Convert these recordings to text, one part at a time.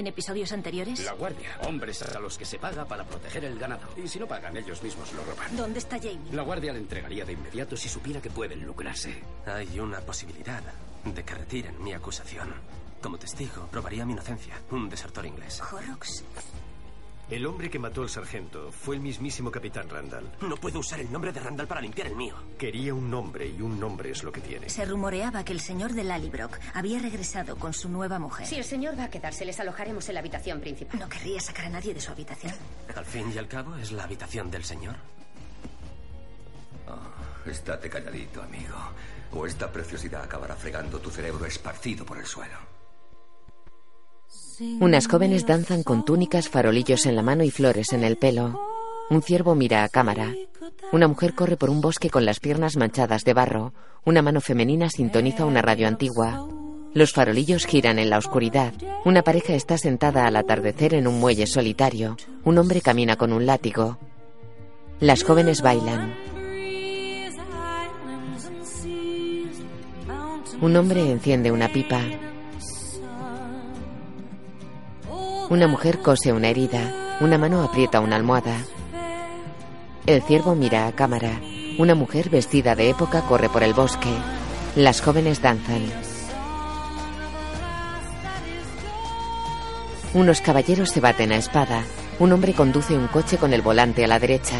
¿En episodios anteriores? La guardia. Hombres a los que se paga para proteger el ganado. Y si no pagan, ellos mismos lo roban. ¿Dónde está Jamie? La guardia le entregaría de inmediato si supiera que pueden lucrarse. Hay una posibilidad de que retiren mi acusación. Como testigo, probaría mi inocencia. Un desertor inglés. Horrocks. El hombre que mató al sargento fue el mismísimo capitán Randall. No puedo usar el nombre de Randall para limpiar el mío. Quería un nombre y un nombre es lo que tiene. Se rumoreaba que el señor de Lallybrook había regresado con su nueva mujer. Si el señor va a quedarse, les alojaremos en la habitación principal. No querría sacar a nadie de su habitación. Al fin y al cabo, es la habitación del señor. Oh, estate calladito, amigo. O esta preciosidad acabará fregando tu cerebro esparcido por el suelo. Unas jóvenes danzan con túnicas, farolillos en la mano y flores en el pelo. Un ciervo mira a cámara. Una mujer corre por un bosque con las piernas manchadas de barro. Una mano femenina sintoniza una radio antigua. Los farolillos giran en la oscuridad. Una pareja está sentada al atardecer en un muelle solitario. Un hombre camina con un látigo. Las jóvenes bailan. Un hombre enciende una pipa. Una mujer cose una herida. Una mano aprieta una almohada. El ciervo mira a cámara. Una mujer vestida de época corre por el bosque. Las jóvenes danzan. Unos caballeros se baten a espada. Un hombre conduce un coche con el volante a la derecha.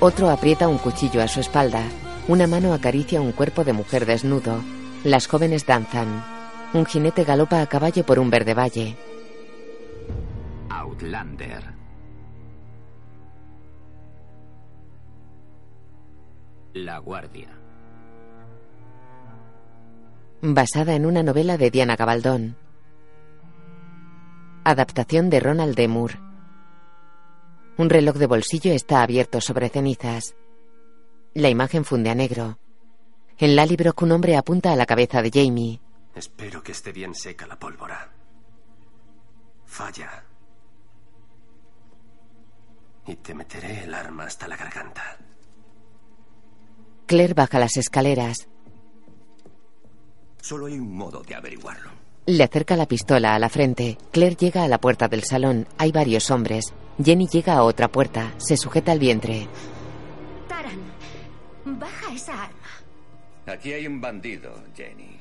Otro aprieta un cuchillo a su espalda. Una mano acaricia un cuerpo de mujer desnudo. Las jóvenes danzan. Un jinete galopa a caballo por un verde valle. Outlander. La Guardia. Basada en una novela de Diana Gabaldón. Adaptación de Ronald D. Moore. Un reloj de bolsillo está abierto sobre cenizas. La imagen funde a negro. En Lallybrook un hombre apunta a la cabeza de Jamie. Espero que esté bien seca la pólvora. Falla. Y te meteré el arma hasta la garganta. Claire baja las escaleras. Solo hay un modo de averiguarlo. Le acerca la pistola a la frente. Claire llega a la puerta del salón. Hay varios hombres. Jenny llega a otra puerta. Se sujeta al vientre. Taran, baja esa arma. Aquí hay un bandido, Jenny.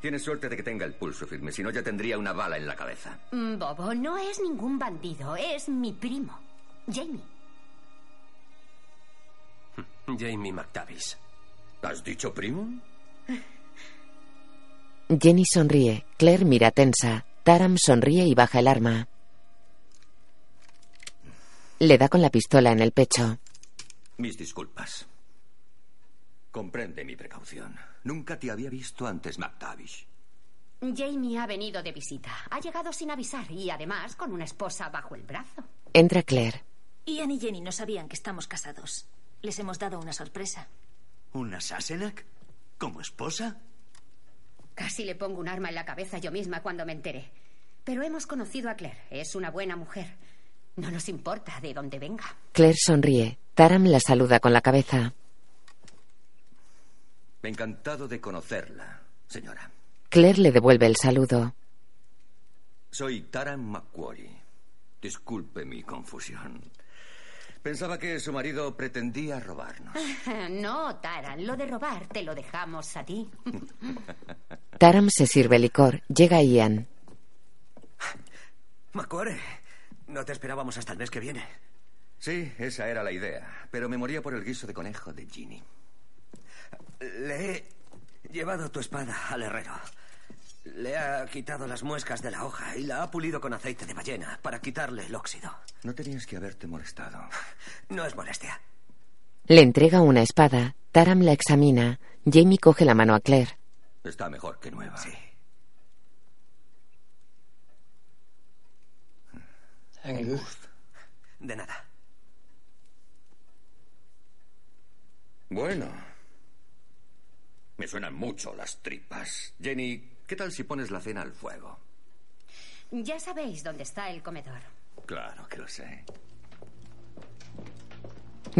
Tienes suerte de que tenga el pulso firme, si no ya tendría una bala en la cabeza. Mm, Bobo, no es ningún bandido, es mi primo, Jamie. Jamie McTavish. ¿Has dicho primo? Jenny sonríe. Claire mira tensa. Taram sonríe y baja el arma. Le da con la pistola en el pecho. Mis disculpas. Comprende mi precaución. Nunca te había visto antes, McTavish. Jamie ha venido de visita. Ha llegado sin avisar y además con una esposa bajo el brazo. Entra Claire. Ian y Jenny no sabían que estamos casados. Les hemos dado una sorpresa. ¿Una Sassenach? ¿Como esposa? Casi le pongo un arma en la cabeza yo misma cuando me enteré. Pero hemos conocido a Claire. Es una buena mujer. No nos importa de dónde venga. Claire sonríe. Taram la saluda con la cabeza. Encantado de conocerla, señora. Claire le devuelve el saludo. Soy Taran McQuarrie. Disculpe mi confusión. Pensaba que su marido pretendía robarnos. No, Taran, lo de robar te lo dejamos a ti. Taram se sirve licor. Llega Ian. Macquarie, no te esperábamos hasta el mes que viene. Sí, esa era la idea. Pero me moría por el guiso de conejo de Ginny. Le he llevado tu espada al herrero. Le ha quitado las muescas de la hoja y la ha pulido con aceite de ballena para quitarle el óxido. No tenías que haberte molestado. No es molestia. Le entrega una espada. Taram la examina. Jamie coge la mano a Claire. Está mejor que nueva. Sí. De nada. Bueno. Me suenan mucho las tripas. Jenny, ¿qué tal si pones la cena al fuego? Ya sabéis dónde está el comedor. Claro que lo sé.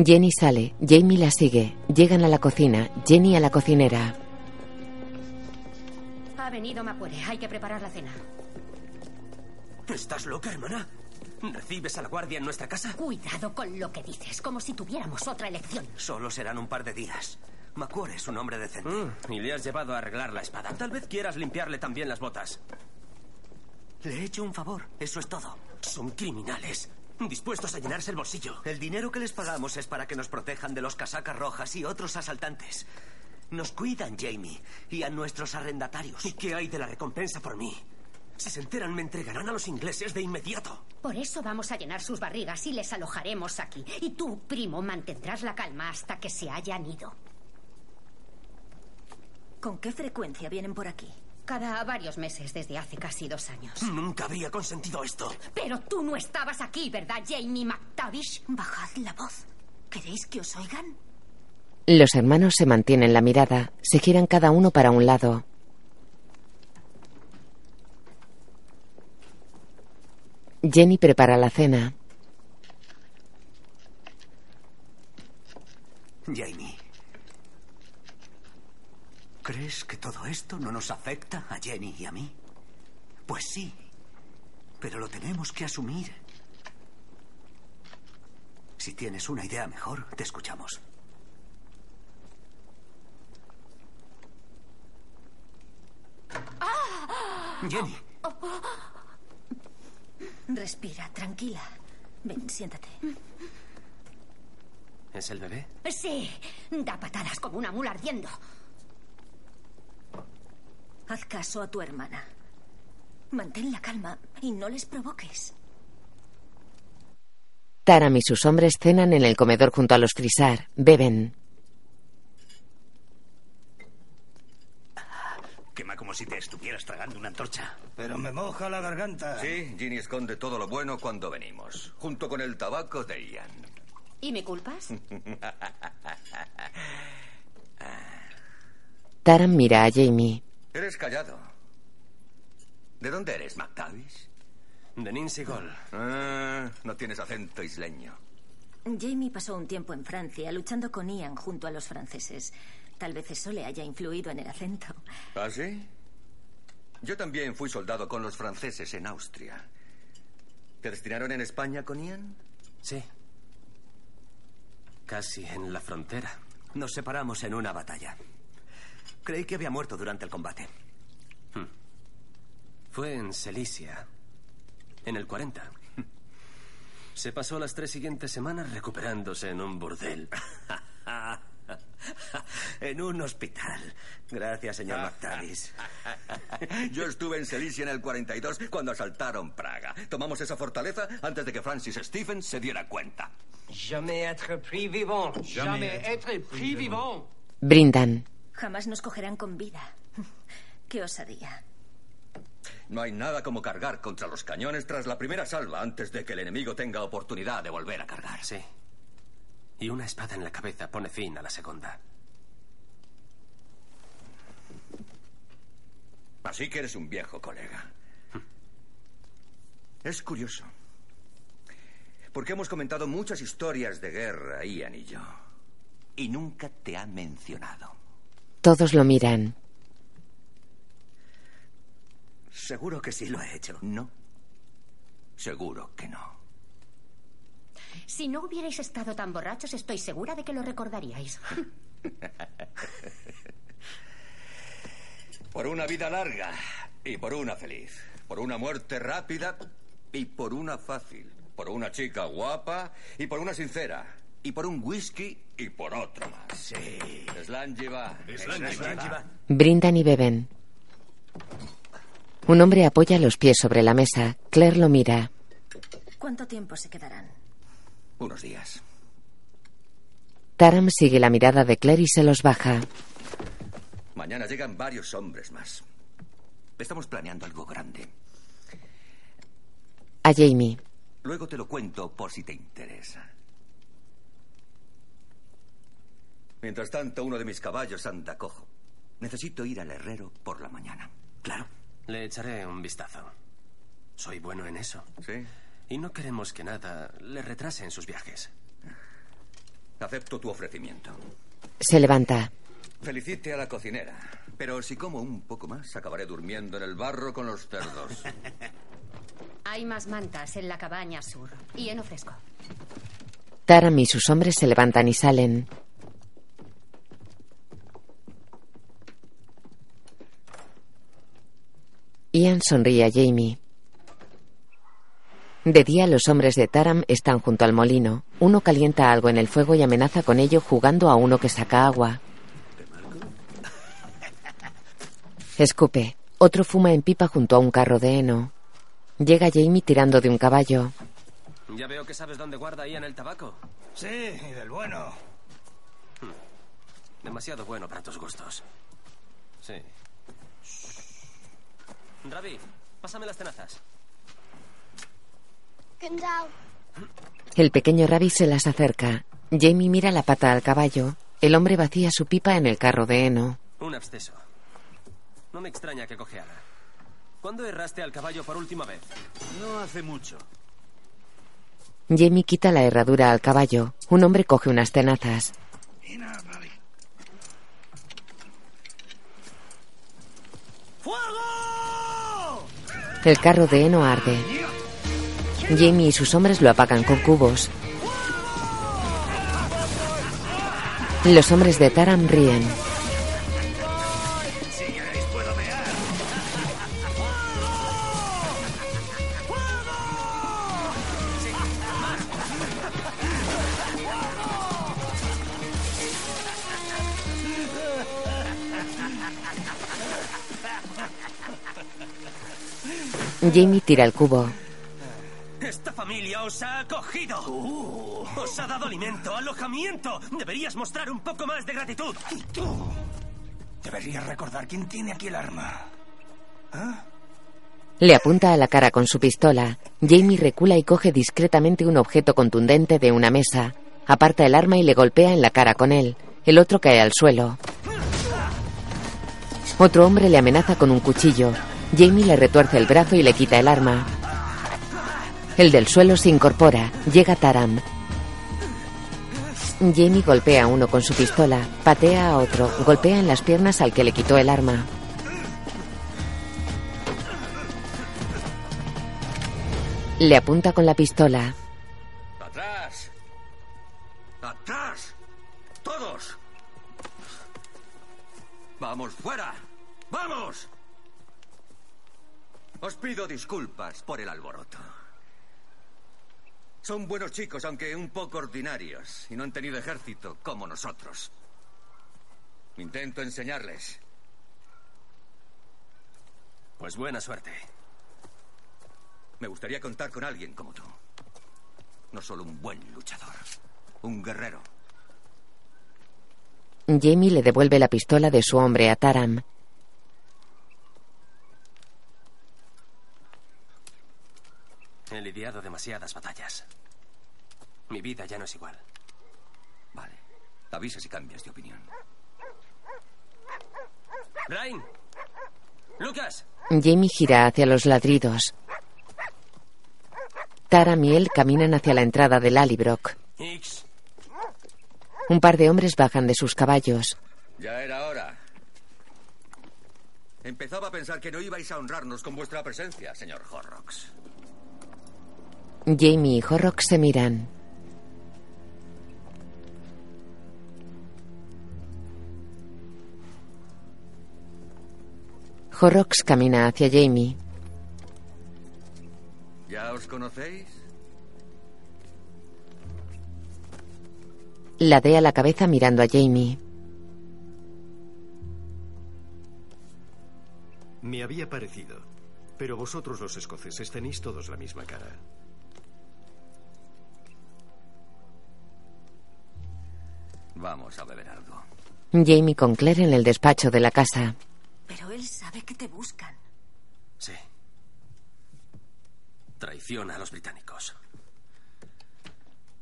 Jenny sale. Jamie la sigue. Llegan a la cocina. Jenny a la cocinera. Ha venido Macuere. Hay que preparar la cena. ¿Estás loca, hermana? ¿Recibes a la guardia en nuestra casa? Cuidado con lo que dices, como si tuviéramos otra elección. Solo serán un par de días. Macuore es un hombre decente. Mm, y le has llevado a arreglar la espada. Tal vez quieras limpiarle también las botas. Le he hecho un favor, eso es todo. Son criminales, dispuestos a llenarse el bolsillo. El dinero que les pagamos es para que nos protejan de los casacas rojas y otros asaltantes. Nos cuidan, Jamie, y a nuestros arrendatarios. ¿Y qué hay de la recompensa por mí? Si se enteran, me entregarán a los ingleses de inmediato. Por eso vamos a llenar sus barrigas y les alojaremos aquí. Y tú, primo, mantendrás la calma hasta que se hayan ido. ¿Con qué frecuencia vienen por aquí? Cada varios meses desde hace casi dos años. Nunca habría consentido esto. Pero tú no estabas aquí, ¿verdad, Jamie McTavish? Bajad la voz. ¿Queréis que os oigan? Los hermanos se mantienen la mirada. Se giran cada uno para un lado. Jenny prepara la cena. Jamie. ¿Crees que todo esto no nos afecta a Jenny y a mí? Pues sí, pero lo tenemos que asumir. Si tienes una idea mejor, te escuchamos. Jenny, Respira, tranquila. Ven, siéntate. ¿Es el bebé? Sí, da patadas como una mula ardiendo. Haz caso a tu hermana. Mantén la calma y no les provoques. Taram y sus hombres cenan en el comedor junto a los Crisar. Beben. Quema como si te estuvieras tragando una antorcha. Pero me moja la garganta. Sí, Ginny esconde todo lo bueno cuando venimos, junto con el tabaco de Ian. ¿Y me culpas? Taram mira a Jamie. Eres callado. ¿De dónde eres, McTavish? De Ninsigol. Ah, no tienes acento isleño. Jamie pasó un tiempo en Francia luchando con Ian junto a los franceses. Tal vez eso le haya influido en el acento. ¿Ah, sí? Yo también fui soldado con los franceses en Austria. ¿Te destinaron en España con Ian? Sí. Casi en la frontera. nos separamos en una batalla. Creí que había muerto durante el combate. Fue en Celicia. En el 40. Se pasó las tres siguientes semanas recuperándose en un burdel. en un hospital. Gracias, señor McTavish. Yo estuve en Celicia en el 42 cuando asaltaron Praga. Tomamos esa fortaleza antes de que Francis Stephens se diera cuenta. Jamais être pris vivant. Jamais être pris vivant. Brindan. Jamás nos cogerán con vida. Qué osadía. No hay nada como cargar contra los cañones tras la primera salva antes de que el enemigo tenga oportunidad de volver a cargar. Sí. Y una espada en la cabeza pone fin a la segunda. Así que eres un viejo colega. Es curioso. Porque hemos comentado muchas historias de guerra, Ian y yo. Y nunca te ha mencionado. Todos lo miran. Seguro que sí lo he hecho. No. Seguro que no. Si no hubierais estado tan borrachos, estoy segura de que lo recordaríais. Por una vida larga y por una feliz. Por una muerte rápida y por una fácil. Por una chica guapa y por una sincera. Y por un whisky y por otro más. Sí. Slanjiva. Slanjiva. Brindan y beben. Un hombre apoya los pies sobre la mesa. Claire lo mira. ¿Cuánto tiempo se quedarán? Unos días. Taram sigue la mirada de Claire y se los baja. Mañana llegan varios hombres más. Estamos planeando algo grande. A Jamie. Luego te lo cuento por si te interesa. Mientras tanto, uno de mis caballos anda cojo. Necesito ir al herrero por la mañana. Claro. Le echaré un vistazo. Soy bueno en eso. Sí. Y no queremos que nada le retrase en sus viajes. Acepto tu ofrecimiento. Se levanta. Felicite a la cocinera. Pero si como un poco más, acabaré durmiendo en el barro con los cerdos. Hay más mantas en la cabaña sur. Y en fresco. Taram y sus hombres se levantan y salen. Ian sonríe a Jamie. De día los hombres de Taram están junto al molino. Uno calienta algo en el fuego y amenaza con ello jugando a uno que saca agua. Escupe. Otro fuma en pipa junto a un carro de heno. Llega Jamie tirando de un caballo. Ya veo que sabes dónde guarda Ian el tabaco. Sí, y del bueno. Hmm. Demasiado bueno para tus gustos. Sí. Ravi, pásame las tenazas. El pequeño Ravi se las acerca. Jamie mira la pata al caballo. El hombre vacía su pipa en el carro de heno. Un absceso. No me extraña que cojeara. ¿Cuándo erraste al caballo por última vez? No hace mucho. Jamie quita la herradura al caballo. Un hombre coge unas tenazas. El carro de heno arde. Jamie y sus hombres lo apagan con cubos. Los hombres de Taram ríen. Jamie tira el cubo. Esta familia os ha acogido. Os ha dado alimento, alojamiento. Deberías mostrar un poco más de gratitud. ¿Y tú? Deberías recordar quién tiene aquí el arma. ¿Ah? Le apunta a la cara con su pistola. Jamie recula y coge discretamente un objeto contundente de una mesa. Aparta el arma y le golpea en la cara con él. El otro cae al suelo. Otro hombre le amenaza con un cuchillo. Jamie le retuerce el brazo y le quita el arma. El del suelo se incorpora. Llega Taram. Jamie golpea a uno con su pistola, patea a otro, golpea en las piernas al que le quitó el arma. Le apunta con la pistola. ¡Atrás! ¡Atrás! ¡Todos! ¡Vamos fuera! ¡Vamos! Os pido disculpas por el alboroto. Son buenos chicos, aunque un poco ordinarios, y no han tenido ejército como nosotros. Intento enseñarles. Pues buena suerte. Me gustaría contar con alguien como tú. No solo un buen luchador, un guerrero. Jamie le devuelve la pistola de su hombre a Taram. He lidiado demasiadas batallas. Mi vida ya no es igual. Vale. Avisa si cambias de opinión. Brian. Lucas. Jamie gira hacia los ladridos. Taram y él caminan hacia la entrada del Alibrock. Un par de hombres bajan de sus caballos. Ya era hora. Empezaba a pensar que no ibais a honrarnos con vuestra presencia, señor Horrocks. Jamie y Horrocks se miran. Horrocks camina hacia Jamie. ¿Ya os conocéis? Ladea la cabeza mirando a Jamie. Me había parecido. Pero vosotros los escoceses tenéis todos la misma cara. Vamos a beber algo. Jamie con Claire en el despacho de la casa. Pero él sabe que te buscan. Sí. Traiciona a los británicos.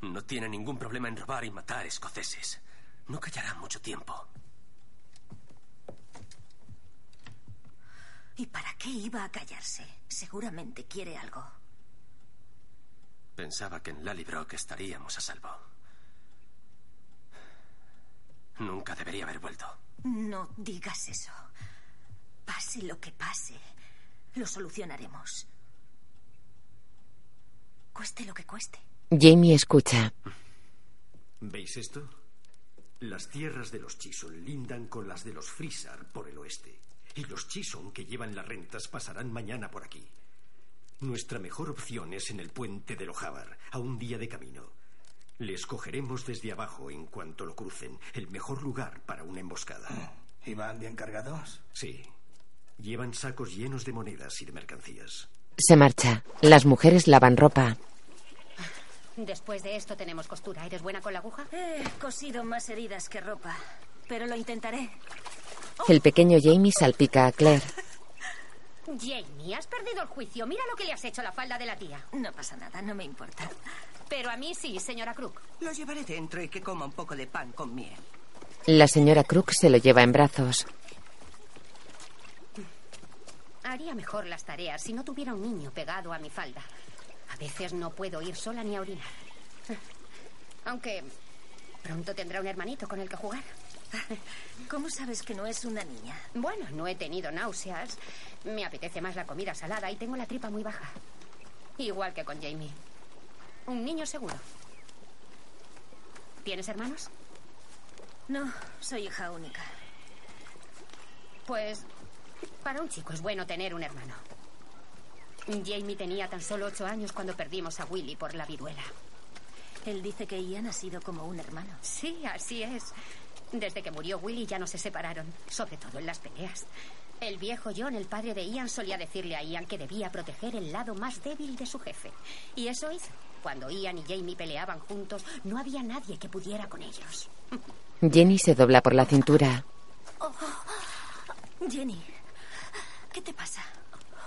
No tiene ningún problema en robar y matar escoceses. No callará mucho tiempo. ¿Y para qué iba a callarse? Seguramente quiere algo. Pensaba que en Lallybrook estaríamos a salvo. Nunca debería haber vuelto. No digas eso. Pase lo que pase, lo solucionaremos. Cueste lo que cueste. Jamie escucha. ¿Veis esto? Las tierras de los Chison lindan con las de los Frisar por el oeste. Y los Chison que llevan las rentas pasarán mañana por aquí. Nuestra mejor opción es en el puente de Lojabar, a un día de camino. Les cogeremos desde abajo en cuanto lo crucen. El mejor lugar para una emboscada. ¿Y van bien cargados? Sí. Llevan sacos llenos de monedas y de mercancías. Se marcha. Las mujeres lavan ropa. Después de esto tenemos costura. ¿Eres buena con la aguja? He cosido más heridas que ropa, pero lo intentaré. El pequeño Jamie salpica a Claire. Jamie, has perdido el juicio. Mira lo que le has hecho a la falda de la tía. No pasa nada, no me importa. Pero a mí sí, señora Crook. Lo llevaré dentro y que coma un poco de pan con miel. La señora Crook se lo lleva en brazos. Haría mejor las tareas si no tuviera un niño pegado a mi falda. A veces no puedo ir sola ni a orinar. Aunque pronto tendrá un hermanito con el que jugar. ¿Cómo sabes que no es una niña? Bueno, no he tenido náuseas. Me apetece más la comida salada y tengo la tripa muy baja. Igual que con Jamie. Un niño seguro. ¿Tienes hermanos? No, soy hija única. Pues para un chico es bueno tener un hermano. Jamie tenía tan solo ocho años cuando perdimos a Willy por la viruela. Él dice que Ian ha sido como un hermano. Sí, así es. Desde que murió Willy ya no se separaron, sobre todo en las peleas. El viejo John, el padre de Ian, solía decirle a Ian que debía proteger el lado más débil de su jefe. Y eso hizo. Cuando Ian y Jamie peleaban juntos, no había nadie que pudiera con ellos. Jenny se dobla por la cintura. Oh, Jenny, ¿qué te pasa?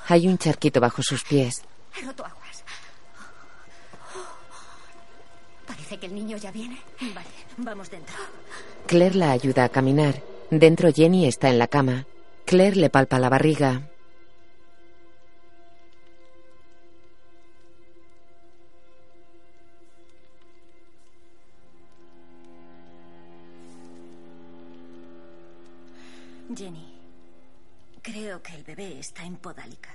Hay un charquito bajo sus pies. He roto aguas. Parece que el niño ya viene. Vale, vamos dentro. Claire la ayuda a caminar. Dentro Jenny está en la cama. Claire le palpa la barriga. Creo que el bebé está en podálica.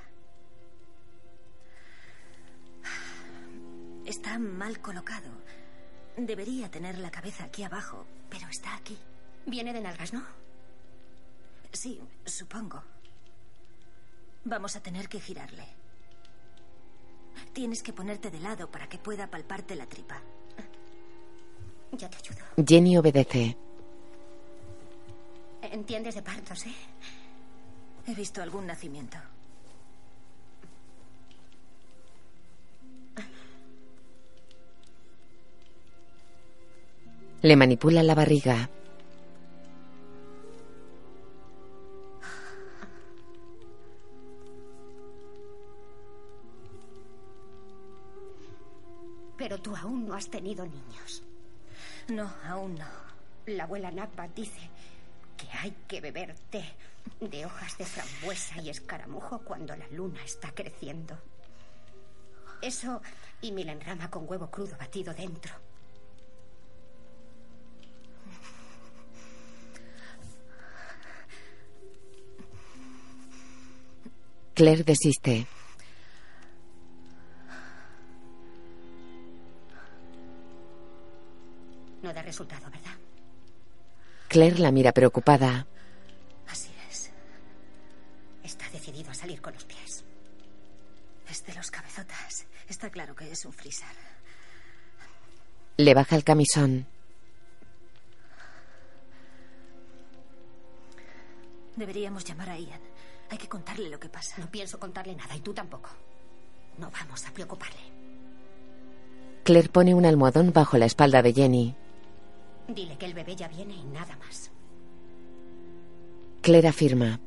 Está mal colocado. Debería tener la cabeza aquí abajo, pero está aquí. Viene de nalgas, ¿no? Sí, supongo. Vamos a tener que girarle. Tienes que ponerte de lado para que pueda palparte la tripa. Ya te ayudo. Jenny obedece. Entiendes de partos, ¿eh? He visto algún nacimiento. Le manipula la barriga. Pero tú aún no has tenido niños. No, aún no. La abuela Nakba dice que hay que beber té de hojas de frambuesa y escaramujo cuando la luna está creciendo. Eso y milenrama con huevo crudo batido dentro. Claire desiste. No da resultado, ¿verdad? Claire la mira preocupada. Así es. Está decidido a salir con los pies. Es de los cabezotas. Está claro que es un frisar. Le baja el camisón. Deberíamos llamar a Ian. Hay que contarle lo que pasa. No pienso contarle nada y tú tampoco. No vamos a preocuparle. Claire pone un almohadón bajo la espalda de Jenny. Dile que el bebé ya viene y nada más. Claire afirma.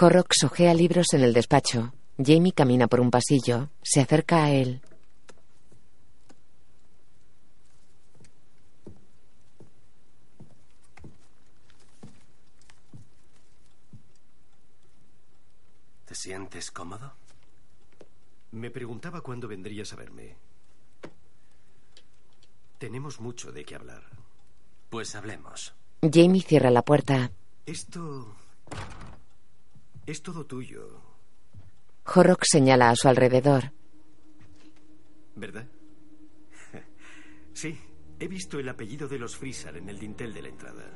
Horrocks ojea libros en el despacho. Jamie camina por un pasillo. Se acerca a él. ¿Te sientes cómodo? Me preguntaba cuándo vendrías a verme. Tenemos mucho de qué hablar. Pues hablemos. Jamie cierra la puerta. Esto... Es todo tuyo, Horrocks señala a su alrededor. ¿verdad? Sí, he visto el apellido de los Frisar en el dintel de la entrada.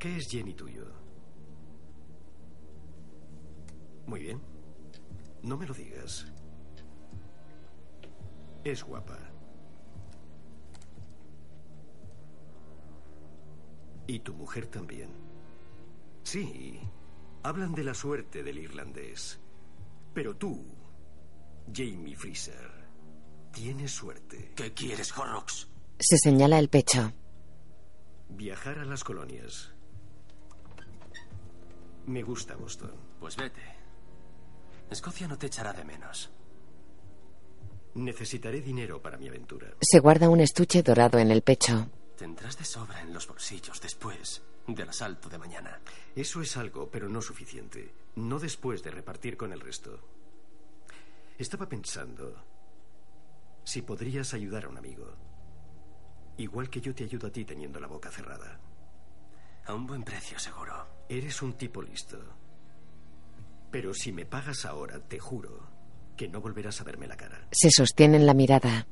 ¿Qué es Jenny tuyo? Muy bien. No me lo digas. Es guapa. Y tu mujer también. Sí, hablan de la suerte del irlandés. Pero tú, Jamie Freezer, tienes suerte. ¿Qué quieres, Horrocks? Se señala el pecho. Viajar a las colonias. Me gusta Boston. Pues vete. Escocia no te echará de menos. Necesitaré dinero para mi aventura. Se guarda un estuche dorado en el pecho. Tendrás de sobra en los bolsillos después del asalto de mañana. Eso es algo, pero no suficiente. No después de repartir con el resto. Estaba pensando si podrías ayudar a un amigo. Igual que yo te ayudo a ti teniendo la boca cerrada. A un buen precio, seguro. Eres un tipo listo. Pero si me pagas ahora, te juro que no volverás a verme la cara. Se sostienen la mirada.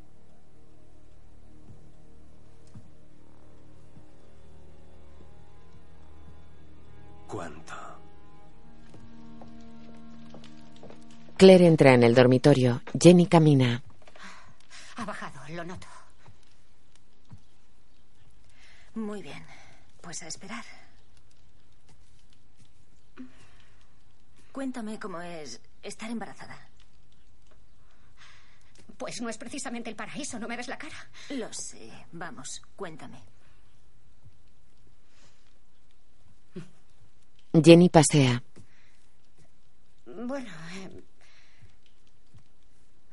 ¿Cuánto? Claire entra en el dormitorio. Jenny camina. Ha bajado, lo noto. Muy bien. Pues a esperar. Cuéntame cómo es estar embarazada. Pues no es precisamente el paraíso, ¿no me ves la cara? Lo sé. Vamos, cuéntame. Jenny pasea. Bueno, eh,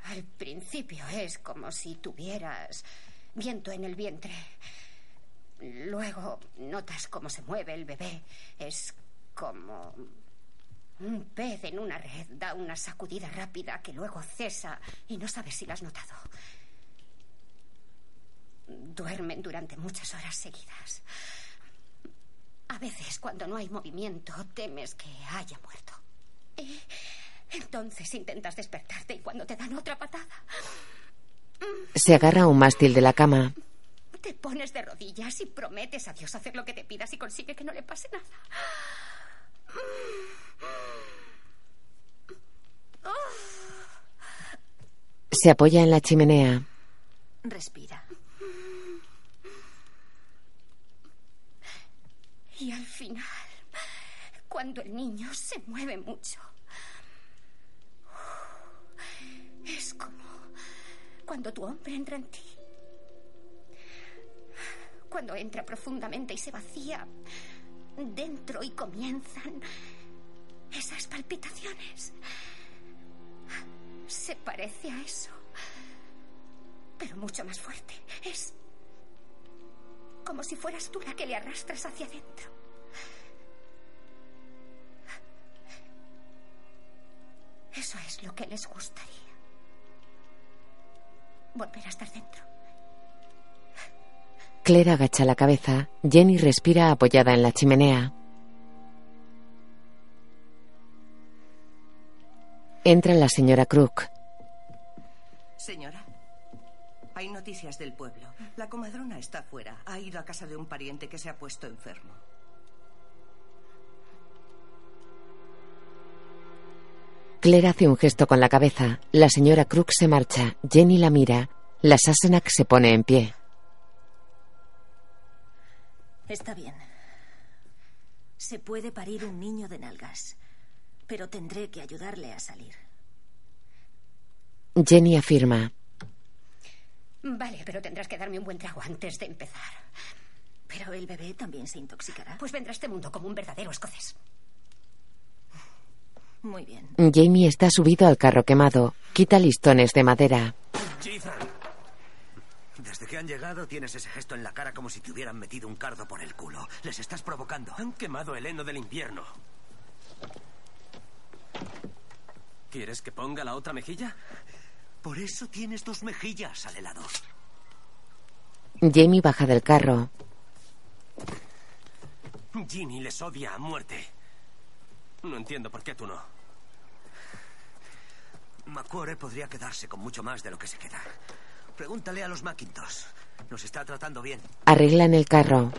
al principio es como si tuvieras viento en el vientre. Luego notas cómo se mueve el bebé. Es como un pez en una red. Da una sacudida rápida que luego cesa y no sabes si la has notado. Duermen durante muchas horas seguidas. A veces, cuando no hay movimiento, temes que haya muerto. Y entonces intentas despertarte y cuando te dan otra patada, Se agarra a un mástil de la cama. te pones de rodillas y prometes a Dios hacer lo que te pidas y consigue que no le pase nada. Se apoya en la chimenea. Respira. Y al final, cuando el niño se mueve mucho, es como cuando tu hombre entra en ti. Cuando entra profundamente y se vacía dentro y comienzan esas palpitaciones. Se parece a eso, pero mucho más fuerte. Es como si fueras tú la que le arrastras hacia adentro. Eso es lo que les gustaría. Volver a estar dentro. Claire agacha la cabeza. Jenny respira apoyada en la chimenea. Entra la señora Crook. Señora, hay noticias del pueblo. La comadrona está fuera. Ha ido a casa de un pariente que se ha puesto enfermo. Claire hace un gesto con la cabeza. La señora Crook se marcha. Jenny la mira. La Sassenach se pone en pie. Está bien. Se puede parir un niño de nalgas, pero tendré que ayudarle a salir. Jenny afirma. Vale, pero tendrás que darme un buen trago antes de empezar. Pero el bebé también se intoxicará. Pues vendrá a este mundo como un verdadero escocés. Muy bien. Jamie está subido al carro quemado. Quita listones de madera. Desde que han llegado tienes ese gesto en la cara como si te hubieran metido un cardo por el culo. Les estás provocando. Han quemado el heno del invierno. ¿Quieres que ponga la otra mejilla? Por eso tienes dos mejillas al helado. Jamie baja del carro. Ginny les odia a muerte. No entiendo por qué tú no. Macquarie podría quedarse con mucho más de lo que se queda. Pregúntale a los Macintosh. Nos está tratando bien. Arreglan el carro.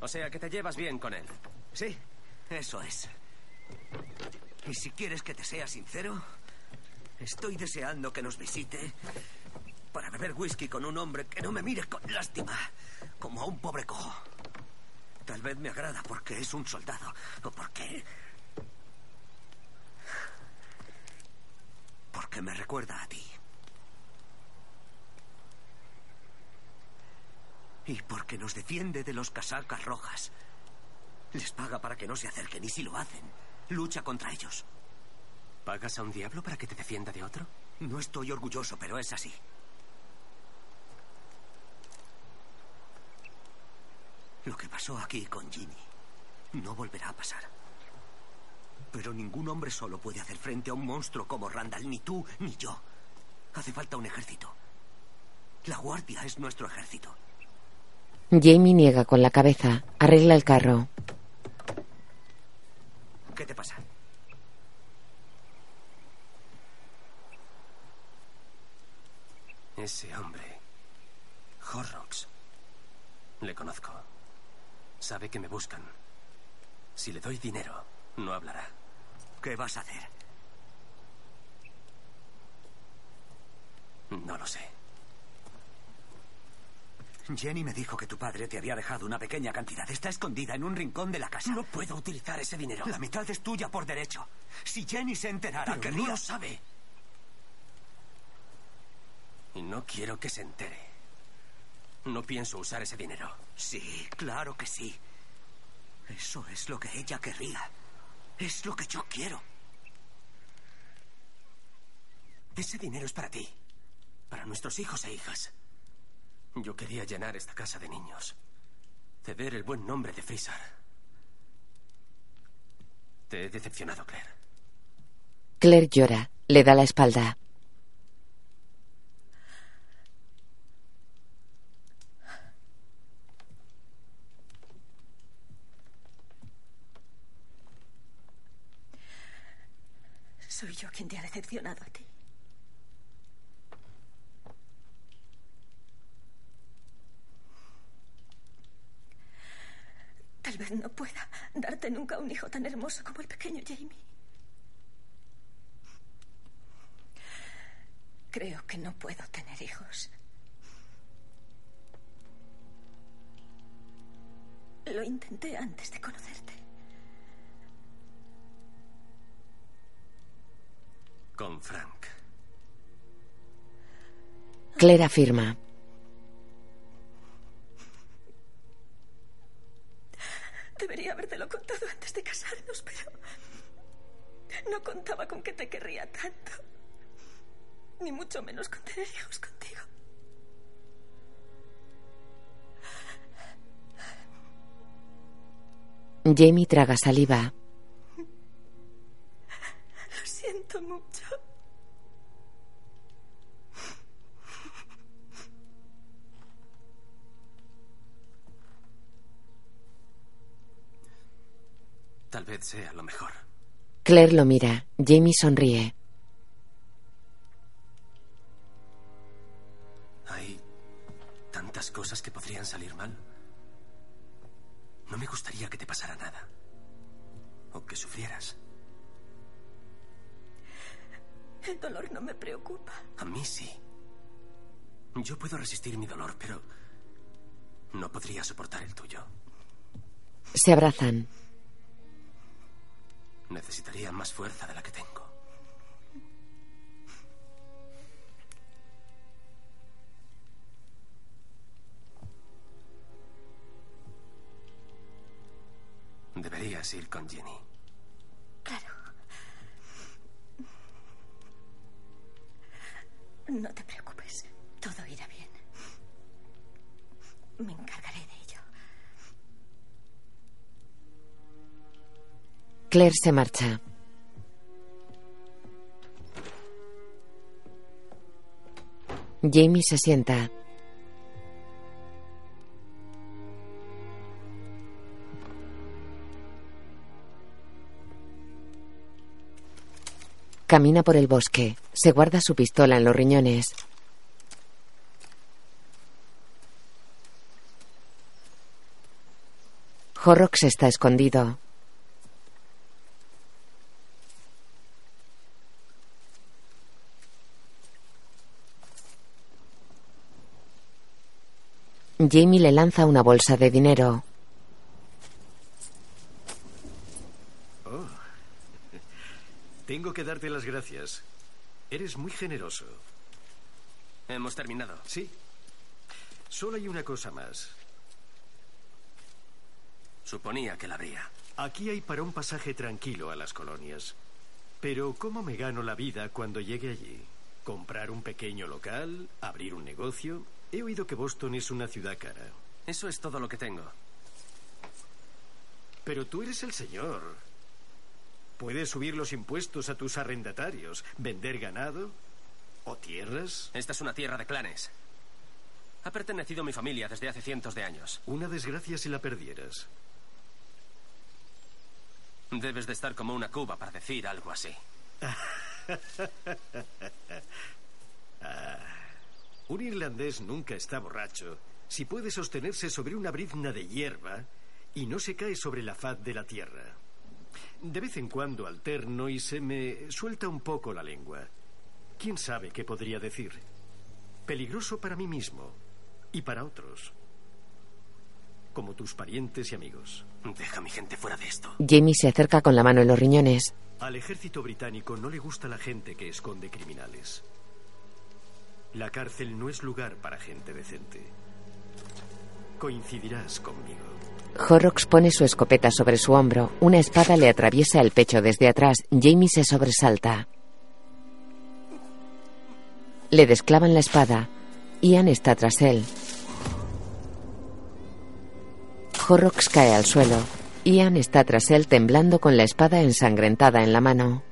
O sea, que te llevas bien con él. Sí, eso es. Y si quieres que te sea sincero, estoy deseando que nos visite para beber whisky con un hombre que no me mire con lástima, como a un pobre cojo. Tal vez me agrada porque es un soldado, o porque... Porque me recuerda a ti. Y porque nos defiende de los casacas rojas. Les paga para que no se acerquen y si lo hacen, lucha contra ellos. ¿Pagas a un diablo para que te defienda de otro? No estoy orgulloso, pero es así. Lo que pasó aquí con Ginny no volverá a pasar. Pero ningún hombre solo puede hacer frente a un monstruo como Randall, ni tú ni yo. Hace falta un ejército. La guardia es nuestro ejército. Jamie niega con la cabeza. Arregla el carro. ¿Qué te pasa? Ese hombre. Horrocks. Le conozco. Sabe que me buscan. Si le doy dinero, no hablará. ¿Qué vas a hacer? No lo sé. Jenny me dijo que tu padre te había dejado una pequeña cantidad. Está escondida en un rincón de la casa. No puedo utilizar ese dinero. La mitad es tuya por derecho. Si Jenny se enterara, querría... no lo sabe. Y no quiero que se entere. No pienso usar ese dinero. Sí, claro que sí. Eso es lo que ella querría. Es lo que yo quiero. Ese dinero es para ti. Para nuestros hijos e hijas. Yo quería llenar esta casa de niños. Ceder el buen nombre de Frisar. Te he decepcionado, Claire. Claire llora. Le da la espalda. Soy yo quien te ha decepcionado a ti. No pueda darte nunca un hijo tan hermoso como el pequeño Jamie. Creo que no puedo tener hijos. Lo intenté antes de conocerte. Con Frank. Claire afirma. Antes de casarnos, pero no contaba con que te querría tanto. Ni mucho menos con tener hijos contigo. Jamie traga saliva. Lo siento mucho. Tal vez sea lo mejor. Claire lo mira. Jamie sonríe. Hay tantas cosas que podrían salir mal. No me gustaría que te pasara nada. O que sufrieras. El dolor no me preocupa. A mí sí. Yo puedo resistir mi dolor, pero no podría soportar el tuyo. Se abrazan. Necesitaría más fuerza de la que tengo. Deberías ir con Jenny. Claro. No te preocupes. Todo irá bien. Me encargaré Claire se marcha. Jamie se sienta. Camina por el bosque. Se guarda su pistola en los riñones. Horrocks está escondido. Jamie le lanza una bolsa de dinero. Oh. Tengo que darte las gracias. Eres muy generoso. Hemos terminado. Sí. Solo hay una cosa más. Suponía que la habría. Aquí hay para un pasaje tranquilo a las colonias. Pero ¿cómo me gano la vida cuando llegue allí? ¿Comprar un pequeño local? ¿Abrir un negocio? He oído que Boston es una ciudad cara. Eso es todo lo que tengo. Pero tú eres el señor. Puedes subir los impuestos a tus arrendatarios, vender ganado o tierras. Esta es una tierra de clanes. Ha pertenecido a mi familia desde hace cientos de años. Una desgracia si la perdieras. Debes de estar como una cuba para decir algo así. Ah, un irlandés nunca está borracho si puede sostenerse sobre una brizna de hierba y no se cae sobre la faz de la tierra. De vez en cuando alterno y se me suelta un poco la lengua. ¿Quién sabe qué podría decir? Peligroso para mí mismo y para otros. Como tus parientes y amigos. Deja a mi gente fuera de esto. Jamie se acerca con la mano en los riñones. Al ejército británico no le gusta la gente que esconde criminales. La cárcel no es lugar para gente decente. Coincidirás conmigo. Horrocks pone su escopeta sobre su hombro. Una espada le atraviesa el pecho desde atrás. Jamie se sobresalta. Le desclavan la espada. Ian está tras él. Horrocks cae al suelo. Ian está tras él temblando con la espada ensangrentada en la mano.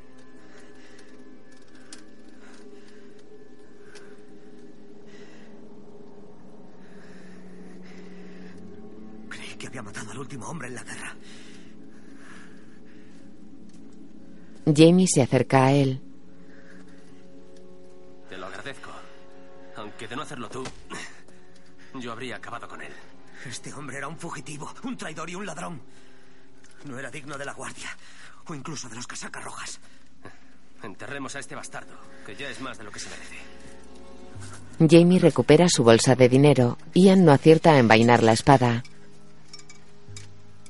Creí que había matado al último hombre en la guerra. Jamie se acerca a él. Te lo agradezco. Aunque de no hacerlo tú, yo habría acabado con él. Este hombre era un fugitivo, un traidor y un ladrón. No era digno de la guardia, o incluso de los casacas rojas. Enterremos a este bastardo, que ya es más de lo que se merece. Jamie recupera su bolsa de dinero. Ian no acierta a envainar la espada.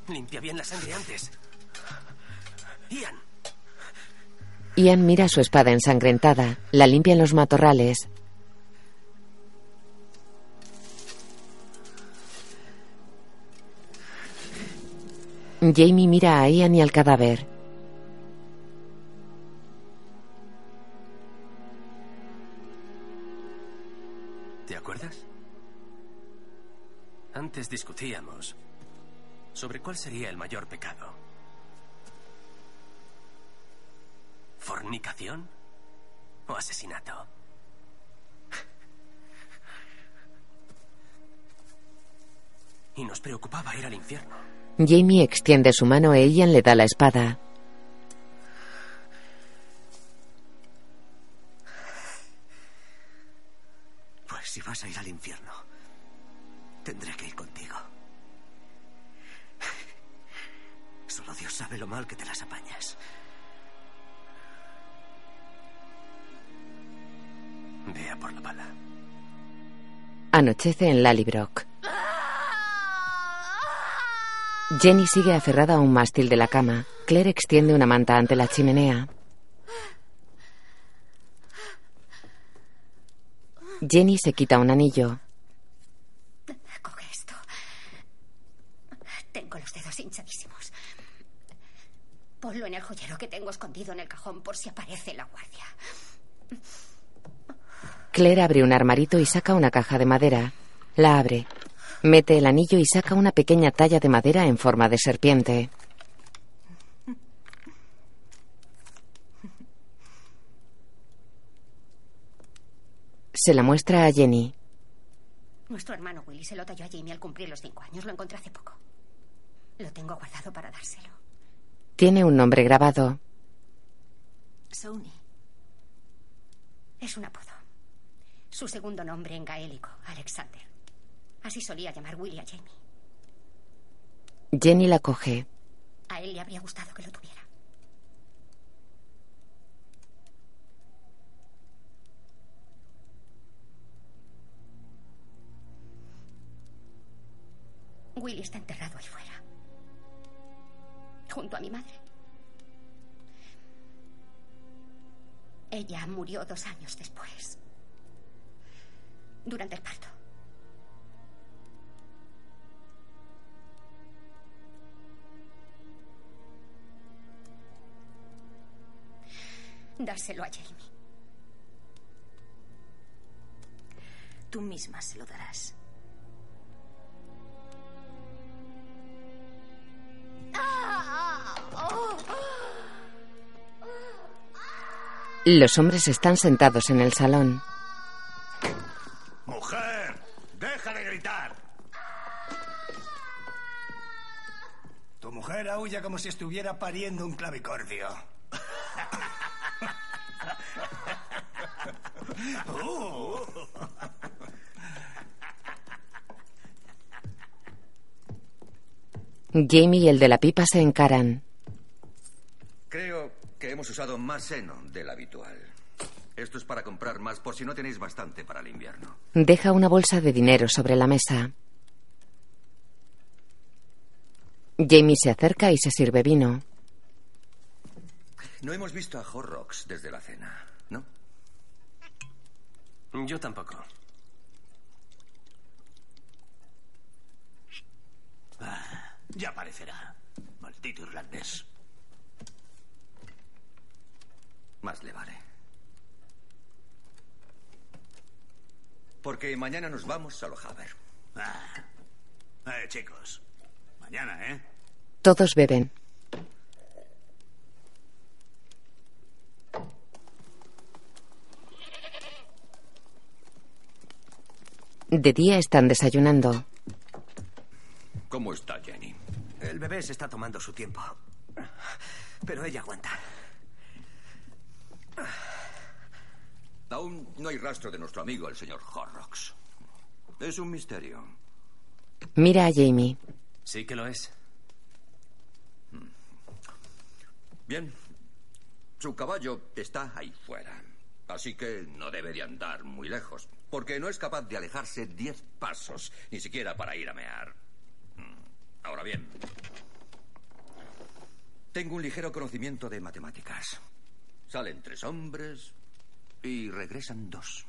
Limpia bien la sangre antes. Ian, Ian mira su espada ensangrentada. La limpia en los matorrales. Jamie mira a Ian y al cadáver. ¿te acuerdas? Antes discutíamos sobre cuál sería el mayor pecado. ¿Fornicación o asesinato? Y nos preocupaba ir al infierno. Jamie extiende su mano e Ian le da la espada. Pues si vas a ir al infierno, tendré que ir contigo. Solo Dios sabe lo mal que te las apañas. Vea por la bala. Anochece en Lallybrook. Jenny sigue aferrada a un mástil de la cama. Claire extiende una manta ante la chimenea. Jenny se quita un anillo. Coge esto. Tengo los dedos hinchadísimos. Ponlo en el joyero que tengo escondido en el cajón por si aparece la guardia. Claire abre un armarito y saca una caja de madera. La abre. Mete el anillo y saca una pequeña talla de madera en forma de serpiente. Se la muestra a Jenny. Nuestro hermano Willy se lo talló a Jamie al cumplir los cinco años. Lo encontré hace poco. Lo tengo guardado para dárselo. Tiene un nombre grabado. Sony. Es un apodo. Su segundo nombre en gaélico, Alexander. Así solía llamar Willy a Jamie. Jenny la coge. A él le habría gustado que lo tuviera. Willy está enterrado ahí fuera. Junto a mi madre. Ella murió dos años después. Durante el parto. Dárselo a Jamie. Tú misma se lo darás. Los hombres están sentados en el salón. ¡Mujer! ¡Deja de gritar! Tu mujer aúlla como si estuviera pariendo un clavicordio. Jamie y el de la pipa se encaran. Creo que hemos usado más seno del habitual. Esto es para comprar más por si no tenéis bastante para el invierno. Deja una bolsa de dinero sobre la mesa. Jamie se acerca y se sirve vino. No hemos visto a Horrocks desde la cena. Yo tampoco. Ah, ya aparecerá. Maldito irlandés. Más le vale. Porque mañana nos vamos a Lojaver. Ah. Eh, chicos. Mañana, ¿eh? Todos beben. De día están desayunando. ¿Cómo está Jenny? El bebé se está tomando su tiempo. Pero ella aguanta. Aún no hay rastro de nuestro amigo, el señor Horrocks. Es un misterio. Mira a Jamie. Sí que lo es. Bien. Su caballo está ahí fuera. Así que no debe de andar muy lejos. Porque no es capaz de alejarse diez pasos, ni siquiera para ir a mear. Mm. Ahora bien. Tengo un ligero conocimiento de matemáticas. Salen tres hombres y regresan dos.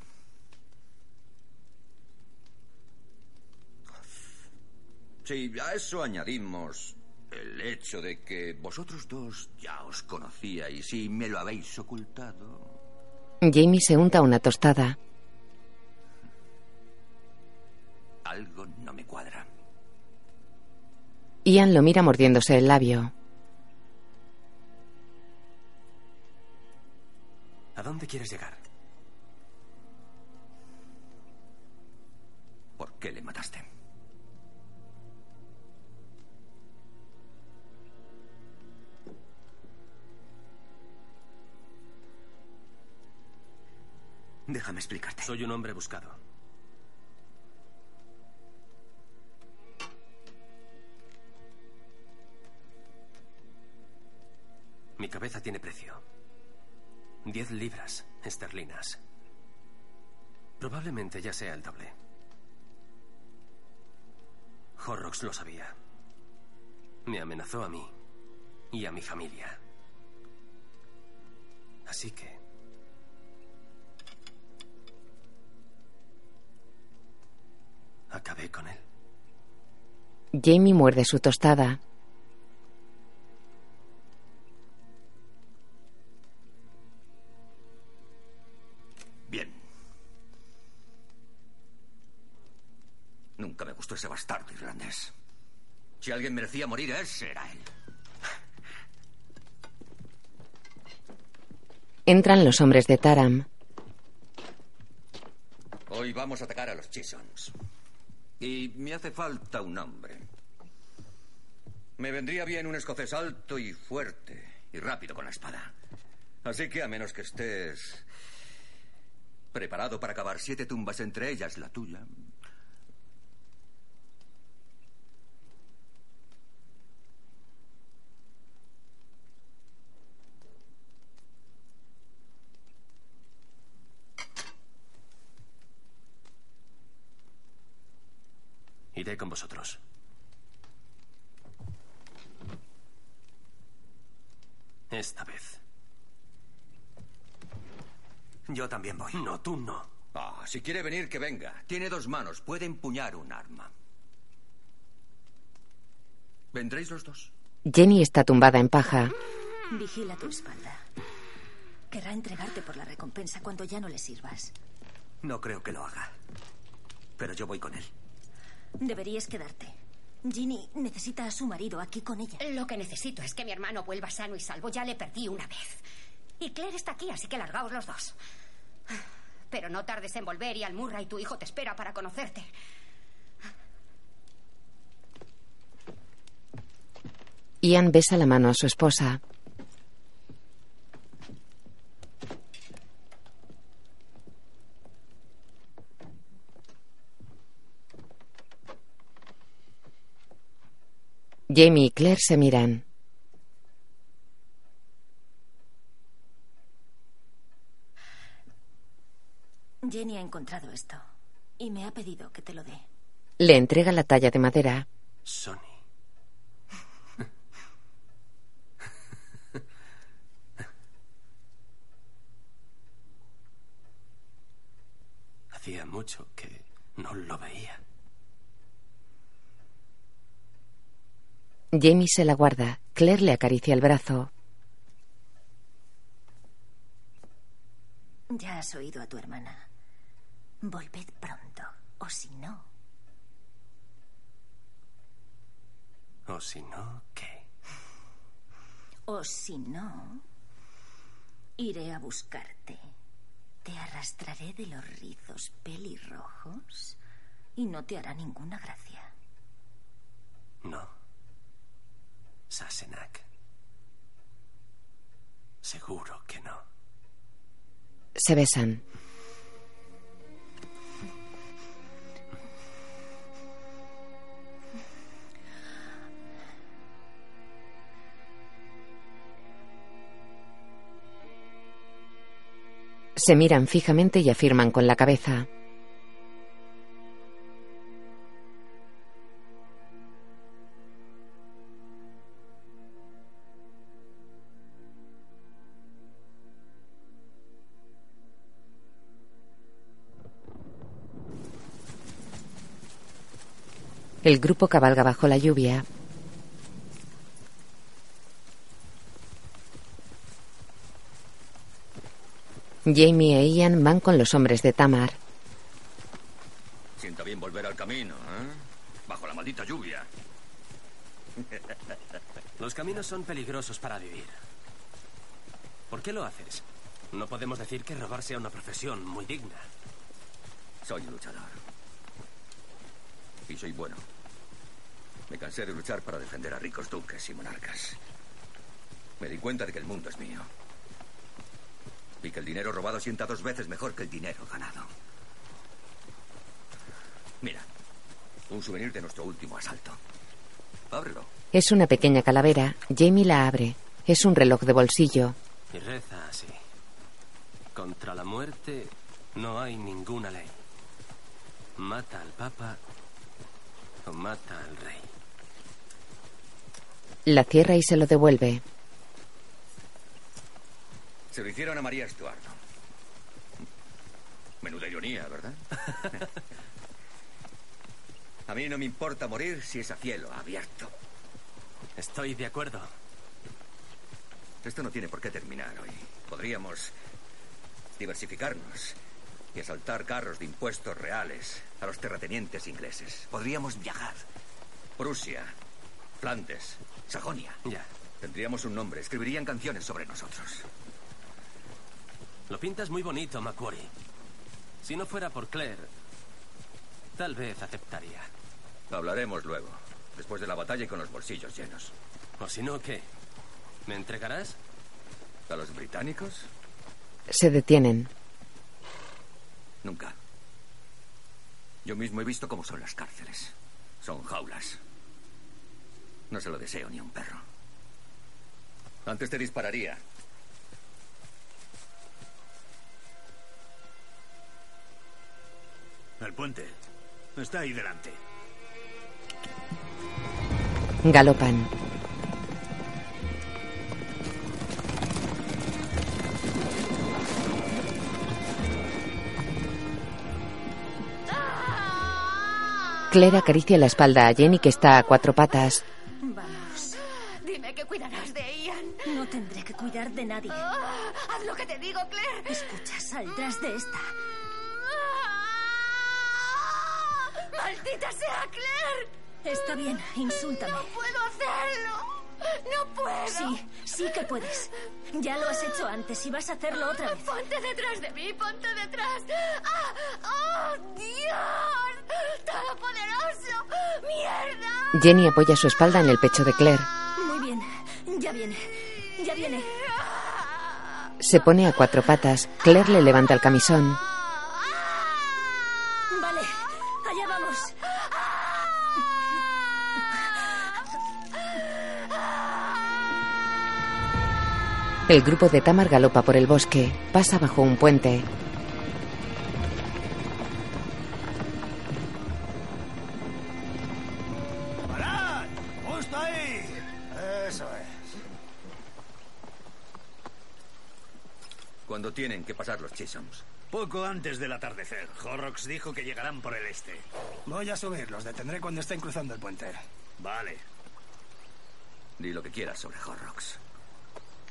Si a eso añadimos el hecho de que vosotros dos ya os conocíais y me lo habéis ocultado. Jamie se unta una tostada. Algo no me cuadra. Ian lo mira mordiéndose el labio. ¿A dónde quieres llegar? ¿Por qué le mataste? Déjame explicarte. Soy un hombre buscado. Mi cabeza tiene precio. Diez libras esterlinas. Probablemente ya sea el doble. Horrocks lo sabía. Me amenazó a mí y a mi familia. Así que... Acabé con él. Jamie muerde su tostada. Bien. Nunca me gustó ese bastardo irlandés. Si alguien merecía morir, ese era él. Entran los hombres de Taram. Hoy vamos a atacar a los Chisons. Y me hace falta un hombre. Me vendría bien un escocés alto y fuerte y rápido con la espada. Así que a menos que estés Preparado para cavar siete tumbas, entre ellas la tuya. Iré con vosotros. Esta vez. Yo también voy. No, tú no. Ah, si quiere venir, que venga. Tiene dos manos, puede empuñar un arma. ¿Vendréis los dos? Jenny está tumbada en paja. Vigila tu espalda. Querrá entregarte por la recompensa cuando ya no le sirvas. No creo que lo haga. Pero yo voy con él. Deberías quedarte. Ginny necesita a su marido aquí con ella. Lo que necesito es que mi hermano vuelva sano y salvo. Ya le perdí una vez. Y Claire está aquí, así que largaos los dos. Pero no tardes en volver y Almurra y tu hijo te espera para conocerte. Ian besa la mano a su esposa. Jamie y Claire se miran. Jenny ha encontrado esto y me ha pedido que te lo dé. Le entrega la talla de madera. Sonny. Hacía mucho que no lo veía. Jamie se la guarda. Claire le acaricia el brazo. Ya has oído a tu hermana. Volved pronto, o si no. O si no, ¿qué? O si no, iré a buscarte. Te arrastraré de los rizos pelirrojos y no te hará ninguna gracia. No. Sassenach. Seguro que no. Se besan. Se miran fijamente y afirman con la cabeza. El grupo cabalga bajo la lluvia. Jamie e Ian van con los hombres de Tamar. Sienta bien volver al camino, ¿eh? Bajo la maldita lluvia. Los caminos son peligrosos para vivir. ¿Por qué lo haces? No podemos decir que robar sea una profesión muy digna. Soy un luchador. Y soy bueno. Me cansé de luchar para defender a ricos duques y monarcas. Me di cuenta de que el mundo es mío. Y que el dinero robado sienta dos veces mejor que el dinero ganado. Mira, un souvenir de nuestro último asalto. Ábrelo. Es una pequeña calavera. Jamie la abre. Es un reloj de bolsillo. Y reza así. Contra la muerte no hay ninguna ley. Mata al Papa o mata al rey. La cierra y se lo devuelve. Se lo hicieron a María Estuardo. Menuda ironía, ¿verdad? a mí no me importa morir si es a cielo abierto. Estoy de acuerdo. Esto no tiene por qué terminar hoy. Podríamos diversificarnos y asaltar carros de impuestos reales a los terratenientes ingleses. Podríamos viajar. Prusia, Flandes, Sajonia. Ya. Tendríamos un nombre. Escribirían canciones sobre nosotros. Lo pintas muy bonito, Macquarie. Si no fuera por Claire, tal vez aceptaría. Hablaremos luego, después de la batalla y con los bolsillos llenos. O si no, ¿qué? ¿Me entregarás? ¿A los británicos? Se detienen. Nunca. Yo mismo he visto cómo son las cárceles. Son jaulas. No se lo deseo ni a un perro. Antes te dispararía. El puente. Está ahí delante. Galopan. Claire acaricia la espalda a Jenny que está a cuatro patas. Vamos. Dime que cuidarás de Ian. No tendré que cuidar de nadie. Ah, haz lo que te digo, Claire. Escucha, saldrás de esta. ¡Maldita sea, Claire! Está bien, insúltame. No puedo hacerlo. No puedo. Sí, sí que puedes. Ya lo has hecho antes y vas a hacerlo otra vez. Ponte detrás de mí, ponte detrás. ¡Ah! ¡Oh, Dios! ¡Todopoderoso! ¡Mierda! Jenny apoya su espalda en el pecho de Claire. Muy bien, ya viene. Ya viene. Se pone a cuatro patas. Claire le levanta el camisón. El grupo de Tamar galopa por el bosque. Pasa bajo un puente. ¡Parad! ¡Justo ahí! Eso es. Cuando tienen que pasar los Chisholms. Poco antes del atardecer, Horrocks dijo que llegarán por el este. Voy a subir, los detendré cuando estén cruzando el puente. Vale. Di lo que quieras sobre Horrocks.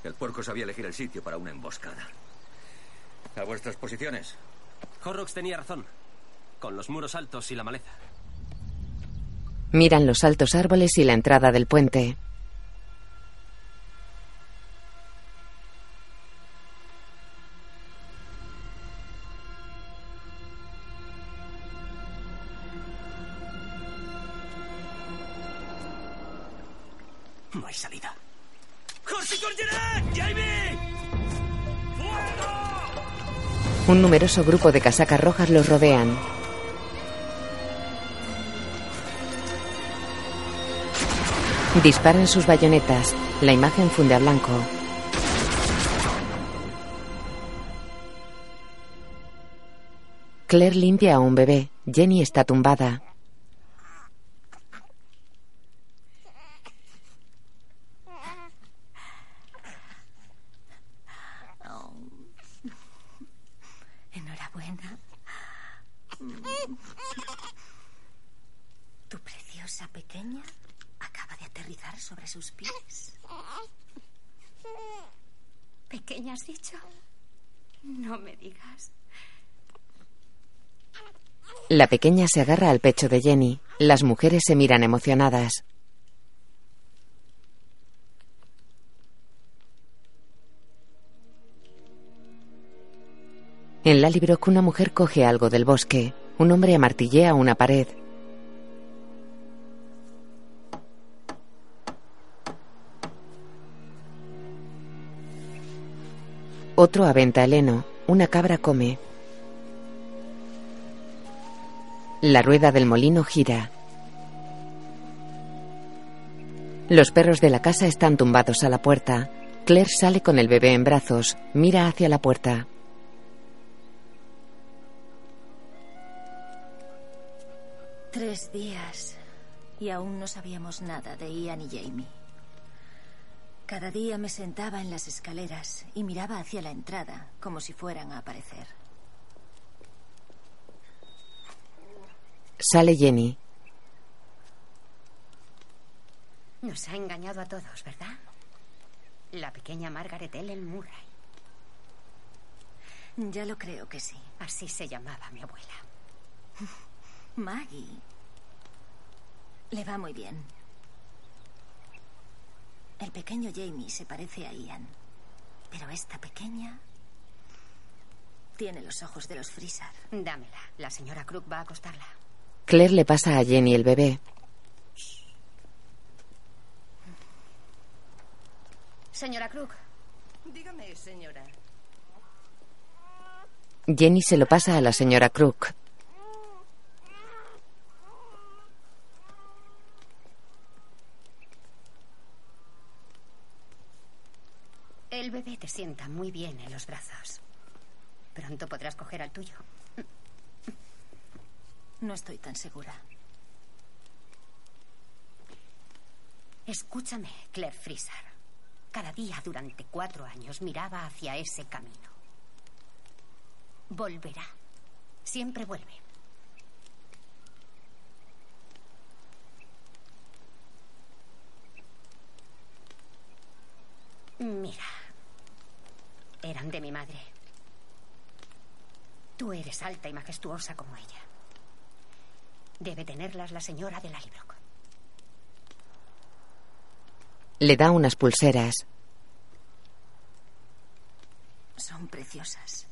El puerco sabía elegir el sitio para una emboscada. ¿A vuestras posiciones? Horrocks tenía razón. Con los muros altos y la maleza. Miran los altos árboles y la entrada del puente. Un numeroso grupo de casacas rojas los rodean. Disparan sus bayonetas. La imagen funde a blanco. Claire limpia a un bebé. Jenny está tumbada. Oh. Enhorabuena. Tu preciosa pequeña acaba de aterrizar sobre sus pies. ¿Pequeña has dicho? No me digas. La pequeña se agarra al pecho de Jenny. Las mujeres se miran emocionadas. En Lallybrook una mujer coge algo del bosque. Un hombre amartillea una pared. Otro aventa el heno. Una cabra come. La rueda del molino gira. Los perros de la casa están tumbados a la puerta. Claire sale con el bebé en brazos. Mira hacia la puerta. Tres días y aún no sabíamos nada de Ian y Jamie. Cada día me sentaba en las escaleras y miraba hacia la entrada como si fueran a aparecer. Sale Jenny. Nos ha engañado a todos, ¿verdad? La pequeña Margaret Ellen Murray. Ya lo creo que sí. Así se llamaba mi abuela. Maggie. Le va muy bien. El pequeño Jamie se parece a Ian. Pero esta pequeña tiene los ojos de los Frisar. Dámela. La señora Crook va a acostarla. Claire le pasa a Jenny el bebé. Señora Crook. Dígame, señora. Jenny se lo pasa a la señora Crook. El bebé te sienta muy bien en los brazos. Pronto podrás coger al tuyo. No estoy tan segura. Escúchame, Claire Fraser. Cada día durante cuatro años miraba hacia ese camino. Volverá. Siempre vuelve. Mira. Eran de mi madre. Tú eres alta y majestuosa como ella. Debe tenerlas la señora de Lallybrook. Le da unas pulseras. Son preciosas.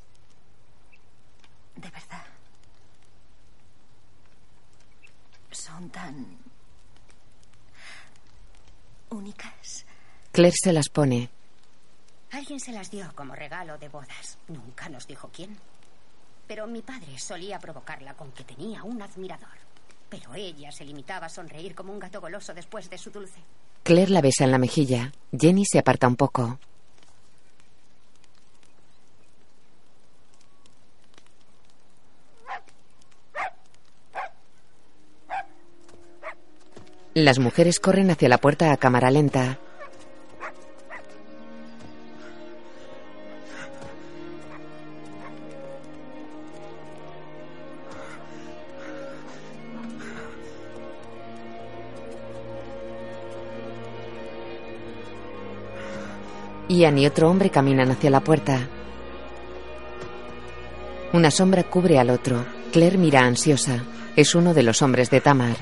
De verdad. Son tan... únicas. Claire se las pone. Alguien se las dio como regalo de bodas. Nunca nos dijo quién. Pero mi padre solía provocarla con que tenía un admirador. Pero ella se limitaba a sonreír como un gato goloso después de su dulce. Claire la besa en la mejilla. Jenny se aparta un poco. Las mujeres corren hacia la puerta a cámara lenta. Ian y otro hombre caminan hacia la puerta. Una sombra cubre al otro. Claire mira ansiosa. Es uno de los hombres de Tamar.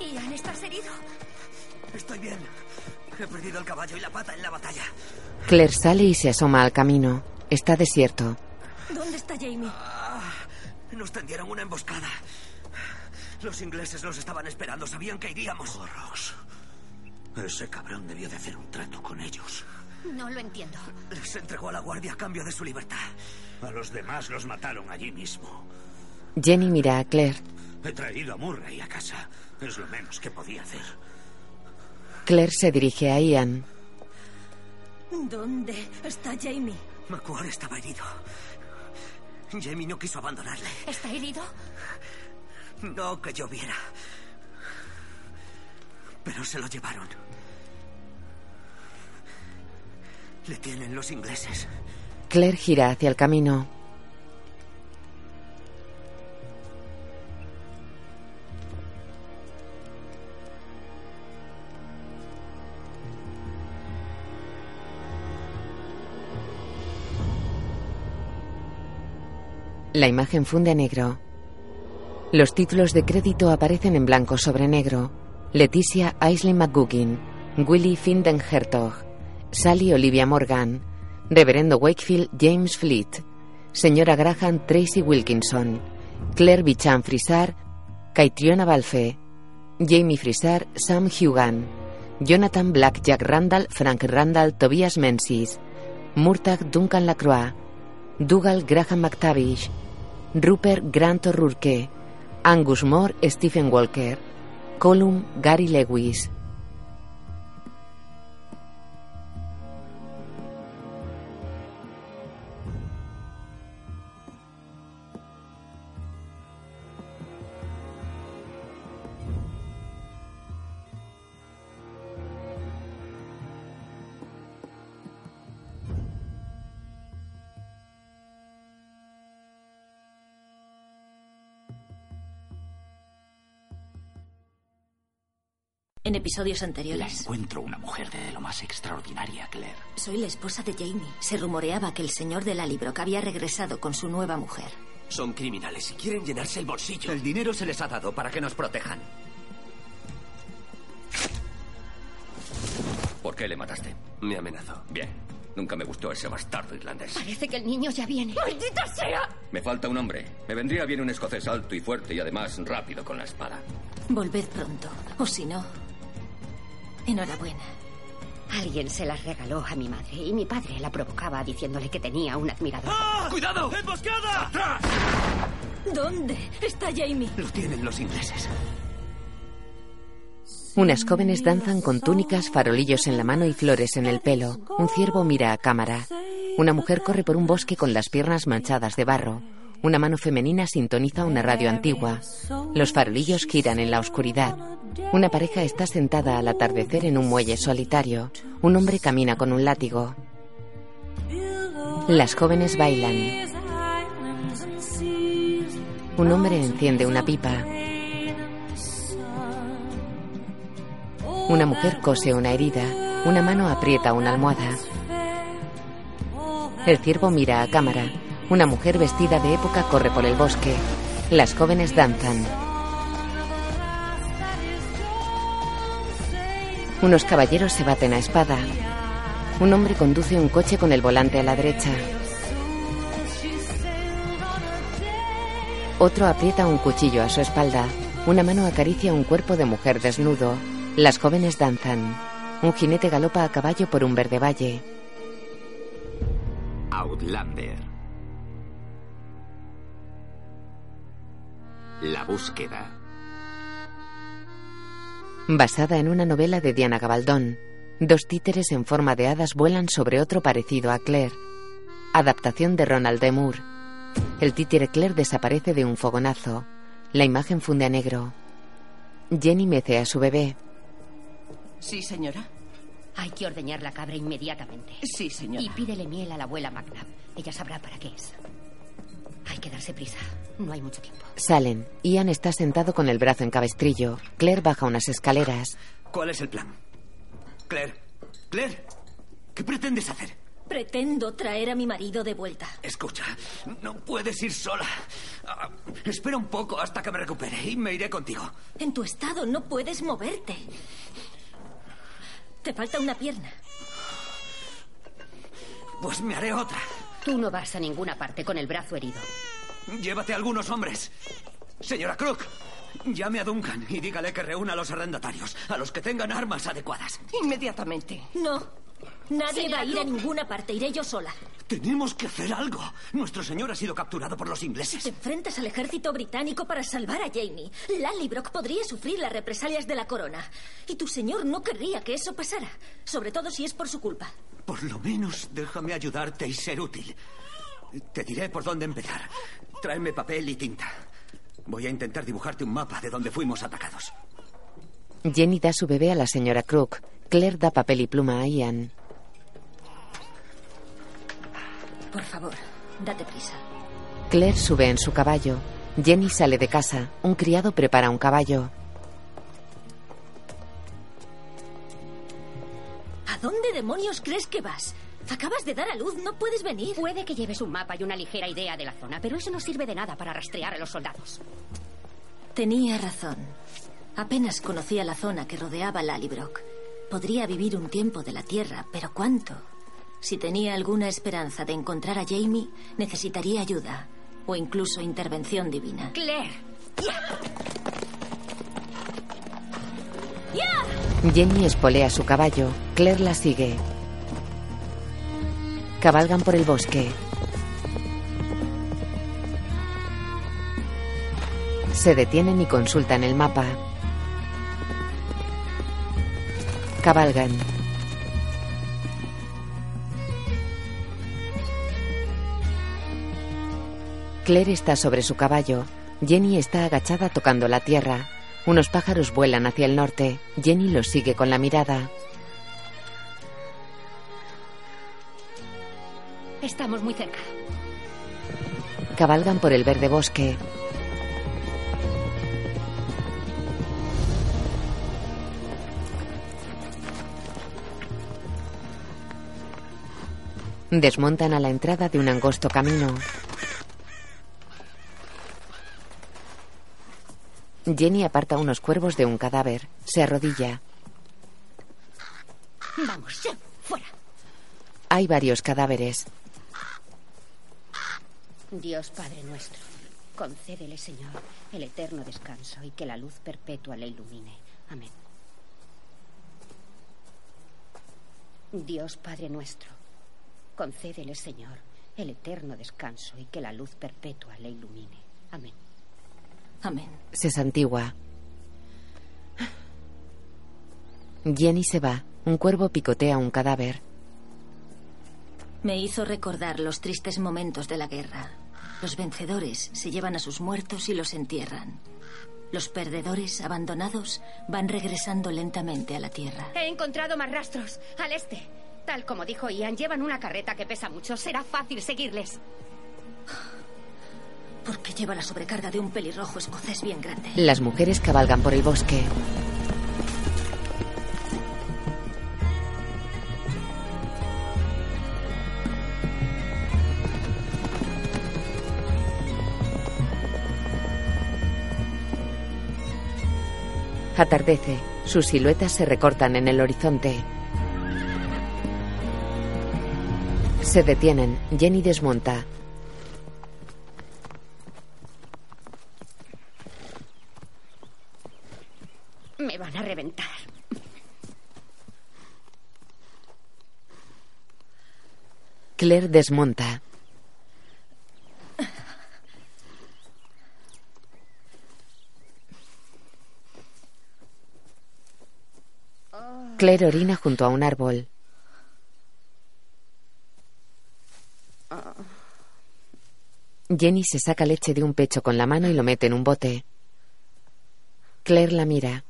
Ian, ¿estás herido? Estoy bien. He perdido el caballo y la pata en la batalla. Claire sale y se asoma al camino. Está desierto. ¿Dónde está Jamie? Ah, nos tendieron una emboscada. Los ingleses los estaban esperando. Sabían que iríamos. Horrors. Ese cabrón debió de hacer un trato con ellos. No lo entiendo. Les entregó a la guardia a cambio de su libertad. A los demás los mataron allí mismo. Jenny mira a Claire. He traído a Murray a casa. Es lo menos que podía hacer. Claire se dirige a Ian. ¿Dónde está Jamie? McQuarrie estaba herido. Jamie no quiso abandonarle. ¿Está herido? No que yo viera. Pero se lo llevaron. Le tienen los ingleses. Claire gira hacia el camino. La imagen funde negro. Los títulos de crédito aparecen en blanco sobre negro. Leticia Aisley McGuggin, Willy Finden Hertog, Sally Olivia Morgan, Reverendo Wakefield James Fleet, Señora Graham Tracy Wilkinson, Claire Bichan Frisar, Caitriona Balfe, Jamie Frisar Sam Hugan, Jonathan Black Jack Randall Frank Randall Tobias Menzies, Murtagh Duncan Lacroix, Dougal Graham McTavish, Rupert Grant O'Rourke, Angus Moore Stephen Walker, Column Gary Lewis. En episodios anteriores. Encuentro una mujer de lo más extraordinaria, Claire. Soy la esposa de Jamie. Se rumoreaba que el señor de la Libroca había regresado con su nueva mujer. Son criminales y quieren llenarse el bolsillo. El dinero se les ha dado para que nos protejan. ¿Por qué le mataste? Me amenazó. Bien. Nunca me gustó ese bastardo irlandés. Parece que el niño ya viene. ¡Maldita sea! Me falta un hombre. Me vendría bien un escocés alto y fuerte y además rápido con la espada. Volved pronto. O si no. Enhorabuena. Alguien se las regaló a mi madre y mi padre la provocaba diciéndole que tenía un admirador. ¡Ah! ¡Cuidado! ¡Emboscada! ¡Atrás! ¿Dónde está Jamie? Lo tienen los ingleses. Unas jóvenes danzan con túnicas, farolillos en la mano y flores en el pelo. Un ciervo mira a cámara. Una mujer corre por un bosque con las piernas manchadas de barro. Una mano femenina sintoniza una radio antigua. Los farolillos giran en la oscuridad. Una pareja está sentada al atardecer en un muelle solitario. Un hombre camina con un látigo. Las jóvenes bailan. Un hombre enciende una pipa. Una mujer cose una herida. Una mano aprieta una almohada. El ciervo mira a cámara. Una mujer vestida de época corre por el bosque. Las jóvenes danzan. Unos caballeros se baten a espada. Un hombre conduce un coche con el volante a la derecha. Otro aprieta un cuchillo a su espalda. Una mano acaricia un cuerpo de mujer desnudo. Las jóvenes danzan. Un jinete galopa a caballo por un verde valle. Outlander. La búsqueda. Basada en una novela de Diana Gabaldón. Dos títeres en forma de hadas vuelan sobre otro parecido a Claire. Adaptación de Ronald D. Moore. El títere Claire desaparece de un fogonazo. La imagen funde a negro. Jenny mece a su bebé. Sí, señora. Hay que ordeñar la cabra inmediatamente. Sí, señora. Y pídele miel a la abuela Magna. Ella sabrá para qué es. Hay que darse prisa. No hay mucho tiempo. Salen. Ian está sentado con el brazo en cabestrillo. Claire baja unas escaleras. ¿Cuál es el plan? Claire. Claire. ¿Qué pretendes hacer? Pretendo traer a mi marido de vuelta. Escucha, no puedes ir sola. Ah, espera un poco hasta que me recupere y me iré contigo. En tu estado no puedes moverte. Te falta una pierna. Pues me haré otra. Tú no vas a ninguna parte con el brazo herido. Llévate a algunos hombres. Señora Crook, llame a Duncan y dígale que reúna a los arrendatarios, a los que tengan armas adecuadas. Inmediatamente. No. Nadie Señora va a ir a ninguna parte. Iré yo sola. Tenemos que hacer algo. Nuestro señor ha sido capturado por los Te ingleses. enfrentas al ejército británico para salvar a Jamie. Lallybrook podría sufrir las represalias de la corona. Y tu señor no querría que eso pasara. Sobre todo si es por su culpa. Por lo menos déjame ayudarte y ser útil. Te diré por dónde empezar. Tráeme papel y tinta. Voy a intentar dibujarte un mapa de donde fuimos atacados. Jenny da su bebé a la señora Crook. Claire da papel y pluma a Ian. Por favor, date prisa. Claire sube en su caballo. Jenny sale de casa. Un criado prepara un caballo. ¿A dónde demonios crees que vas? Acabas de dar a luz, no puedes venir. Puede que lleves un mapa y una ligera idea de la zona, pero eso no sirve de nada para rastrear a los soldados. Tenía razón. Apenas conocía la zona que rodeaba Lallybrook. Podría vivir un tiempo de la Tierra, pero ¿cuánto? Si tenía alguna esperanza de encontrar a Jamie, necesitaría ayuda o incluso intervención divina. Claire. Jenny espolea su caballo. Claire la sigue. Cabalgan por el bosque. Se detienen y consultan el mapa. Cabalgan. Claire está sobre su caballo. Jenny está agachada tocando la tierra. Unos pájaros vuelan hacia el norte. Jenny los sigue con la mirada. Estamos muy cerca. Cabalgan por el verde bosque. Desmontan a la entrada de un angosto camino. Jenny aparta unos cuervos de un cadáver. Se arrodilla. Vamos, ya, fuera. Hay varios cadáveres. Dios Padre nuestro, concédele, Señor, el eterno descanso y que la luz perpetua le ilumine. Amén. Dios Padre nuestro, concédele, Señor, el eterno descanso y que la luz perpetua le ilumine. Amén. Amén. Se santigua. Jenny se va. Un cuervo picotea un cadáver. Me hizo recordar los tristes momentos de la guerra. Los vencedores se llevan a sus muertos y los entierran. Los perdedores, abandonados, van regresando lentamente a la tierra. He encontrado más rastros. Al este. Tal como dijo Ian, llevan una carreta que pesa mucho. Será fácil seguirles. Porque lleva la sobrecarga de un pelirrojo escocés bien grande. Las mujeres cabalgan por el bosque. Atardece. Sus siluetas se recortan en el horizonte. Se detienen. Jenny desmonta. Me van a reventar. Claire desmonta. Claire orina junto a un árbol. Jenny se saca leche de un pecho con la mano y lo mete en un bote. Claire la mira.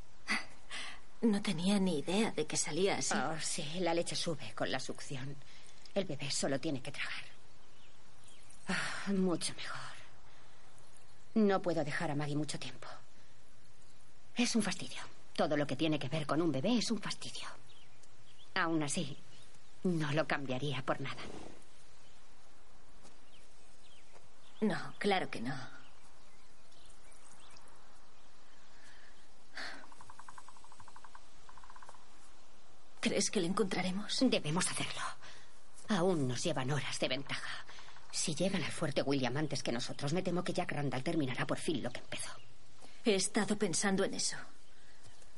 No tenía ni idea de que salía así. Oh, sí, la leche sube con la succión. El bebé solo tiene que tragar. Ah, mucho mejor. No puedo dejar a Maggie mucho tiempo. Es un fastidio. Todo lo que tiene que ver con un bebé es un fastidio. Aún así, no lo cambiaría por nada. No, claro que no. ¿Crees que le encontraremos? Debemos hacerlo. Aún nos llevan horas de ventaja. Si llegan al fuerte William antes que nosotros, me temo que Jack Randall terminará por fin lo que empezó. He estado pensando en eso.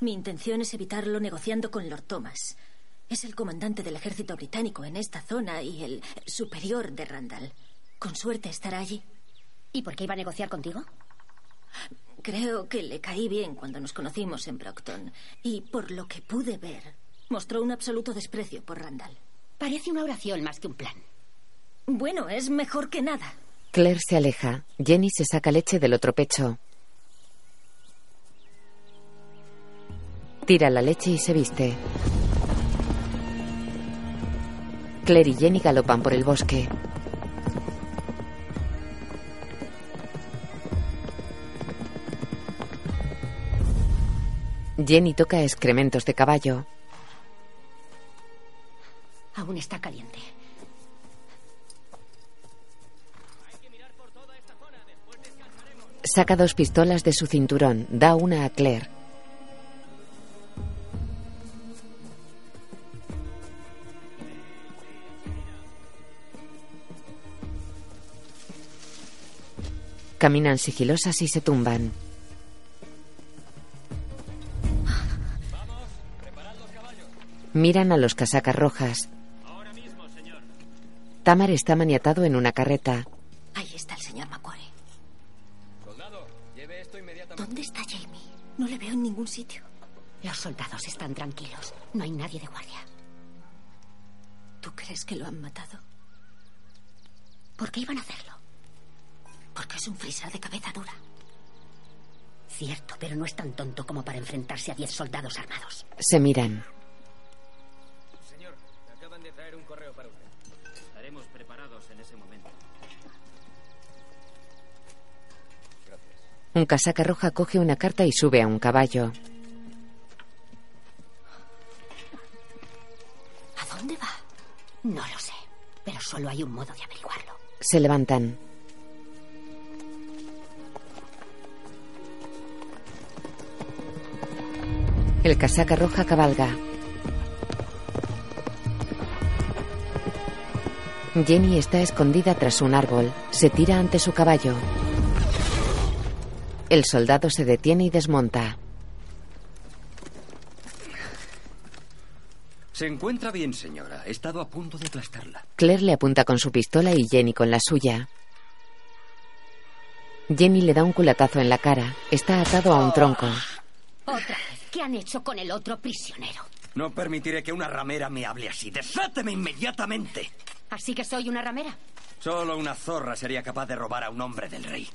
Mi intención es evitarlo negociando con Lord Thomas. Es el comandante del ejército británico en esta zona y el superior de Randall. Con suerte estará allí. ¿Y por qué iba a negociar contigo? Creo que le caí bien cuando nos conocimos en Brockton. Y por lo que pude ver, mostró un absoluto desprecio por Randall. Parece una oración más que un plan. Bueno, es mejor que nada. Claire se aleja. Jenny se saca leche del otro pecho. Tira la leche y se viste. Claire y Jenny galopan por el bosque. Jenny toca excrementos de caballo. Aún está caliente. Saca dos pistolas de su cinturón. Da una a Claire. Caminan sigilosas y se tumban. Miran a los casacas rojas. Tamar está maniatado en una carreta. Ahí está el señor Macquarie. Soldado, lleve esto inmediatamente. ¿Dónde está Jamie? No le veo en ningún sitio. Los soldados están tranquilos. No hay nadie de guardia. ¿Tú crees que lo han matado? ¿Por qué iban a hacerlo? Porque es un frisar de cabeza dura. Cierto, pero no es tan tonto como para enfrentarse a diez soldados armados. Se miran. Un casaca roja coge una carta y sube a un caballo. ¿A dónde va? No lo sé, pero solo hay un modo de averiguarlo. Se levantan. El casaca roja cabalga. Jenny está escondida tras un árbol. Se tira ante su caballo. El soldado se detiene y desmonta. Se encuentra bien, señora. He estado a punto de aplastarla. Claire le apunta con su pistola y Jenny con la suya. Jenny le da un culatazo en la cara. Está atado a un tronco. Otra vez. ¿Qué han hecho con el otro prisionero? No permitiré que una ramera me hable así. ¡Desáteme inmediatamente! ¿Así que soy una ramera? Solo una zorra sería capaz de robar a un hombre del rey.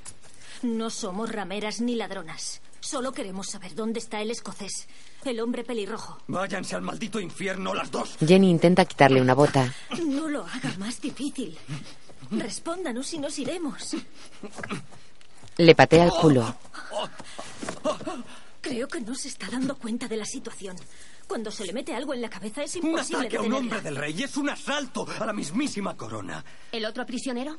No somos rameras ni ladronas. Solo queremos saber dónde está el escocés, el hombre pelirrojo. Váyanse al maldito infierno las dos. Jenny intenta quitarle una bota. No lo haga más difícil. Respóndanos y nos iremos. Le patea el culo. Creo que no se está dando cuenta de la situación. Cuando se le mete algo en la cabeza es Un imposible ataque a un detenerla. hombre del rey es un asalto a la mismísima corona. ¿El otro prisionero?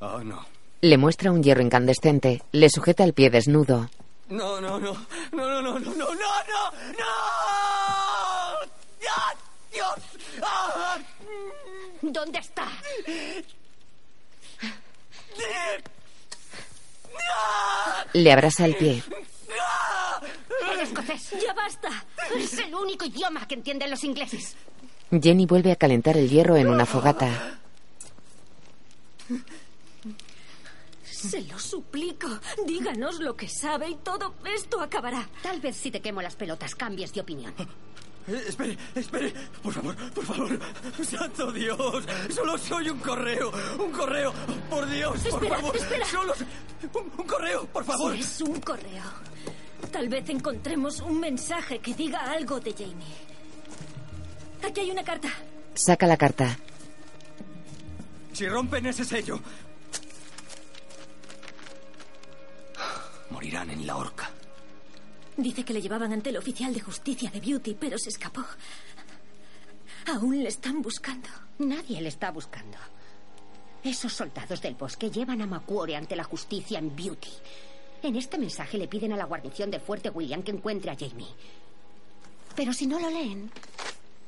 Oh, no. Le muestra un hierro incandescente. Le sujeta el pie desnudo. No, no, no. No, no, no, no, no, no, no. ¡No! ¡Ah, Dios! ¡Ah! ¿Dónde está? Le abrasa el pie. El escocés. ¡Ya basta! Es el único idioma que entienden los ingleses. Jenny vuelve a calentar el hierro en una fogata. Se lo suplico. Díganos lo que sabe y todo esto acabará. Tal vez si te quemo las pelotas cambies de opinión. Eh, espere, espere. Por favor, por favor. Santo Dios. Solo soy un correo. Un correo. Por Dios, por Espera, favor. espera. Solo soy- un, un correo, por favor. Si es un correo. Tal vez encontremos un mensaje que diga algo de Jamie. Aquí hay una carta. Saca la carta. Si rompen ese sello. Morirán en la horca. Dice que le llevaban ante el oficial de justicia de Beauty, pero se escapó. Aún le están buscando. Nadie le está buscando. Esos soldados del bosque llevan a Macquarie ante la justicia en Beauty. En este mensaje le piden a la guarnición de Fuerte William que encuentre a Jamie. Pero si no lo leen,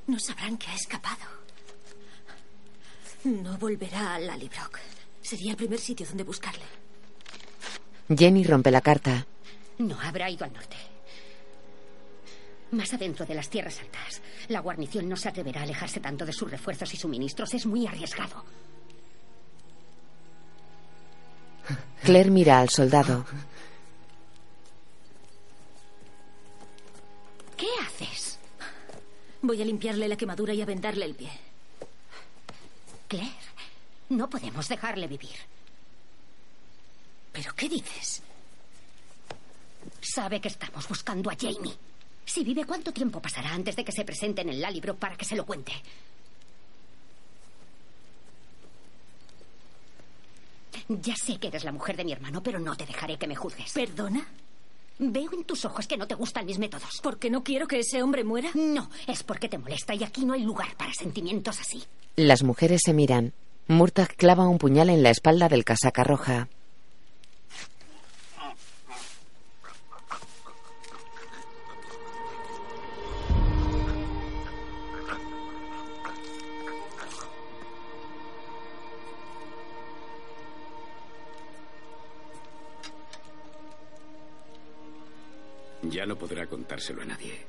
No sabrán que ha escapado. No volverá a Lallybrook. Sería el primer sitio donde buscarle. Jenny rompe la carta. no habrá ido al norte. Más adentro de las tierras altas, la guarnición no se atreverá a alejarse tanto de sus refuerzos y suministros. Es muy arriesgado. Claire mira al soldado. ¿Qué haces? Voy a limpiarle la quemadura y a vendarle el pie. Claire, no podemos dejarle vivir. ¿Pero qué dices? Sabe que estamos buscando a Jamie. Si vive, ¿cuánto tiempo pasará antes de que se presente en el Lallybrook para que se lo cuente? Ya sé que eres la mujer de mi hermano, pero no te dejaré que me juzgues. ¿Perdona? Veo en tus ojos que no te gustan mis métodos. ¿Por qué no quiero que ese hombre muera? No, es porque te molesta y aquí no hay lugar para sentimientos así. Las mujeres se miran. Murtagh clava un puñal en la espalda del casaca roja. Ya no podrá contárselo a nadie.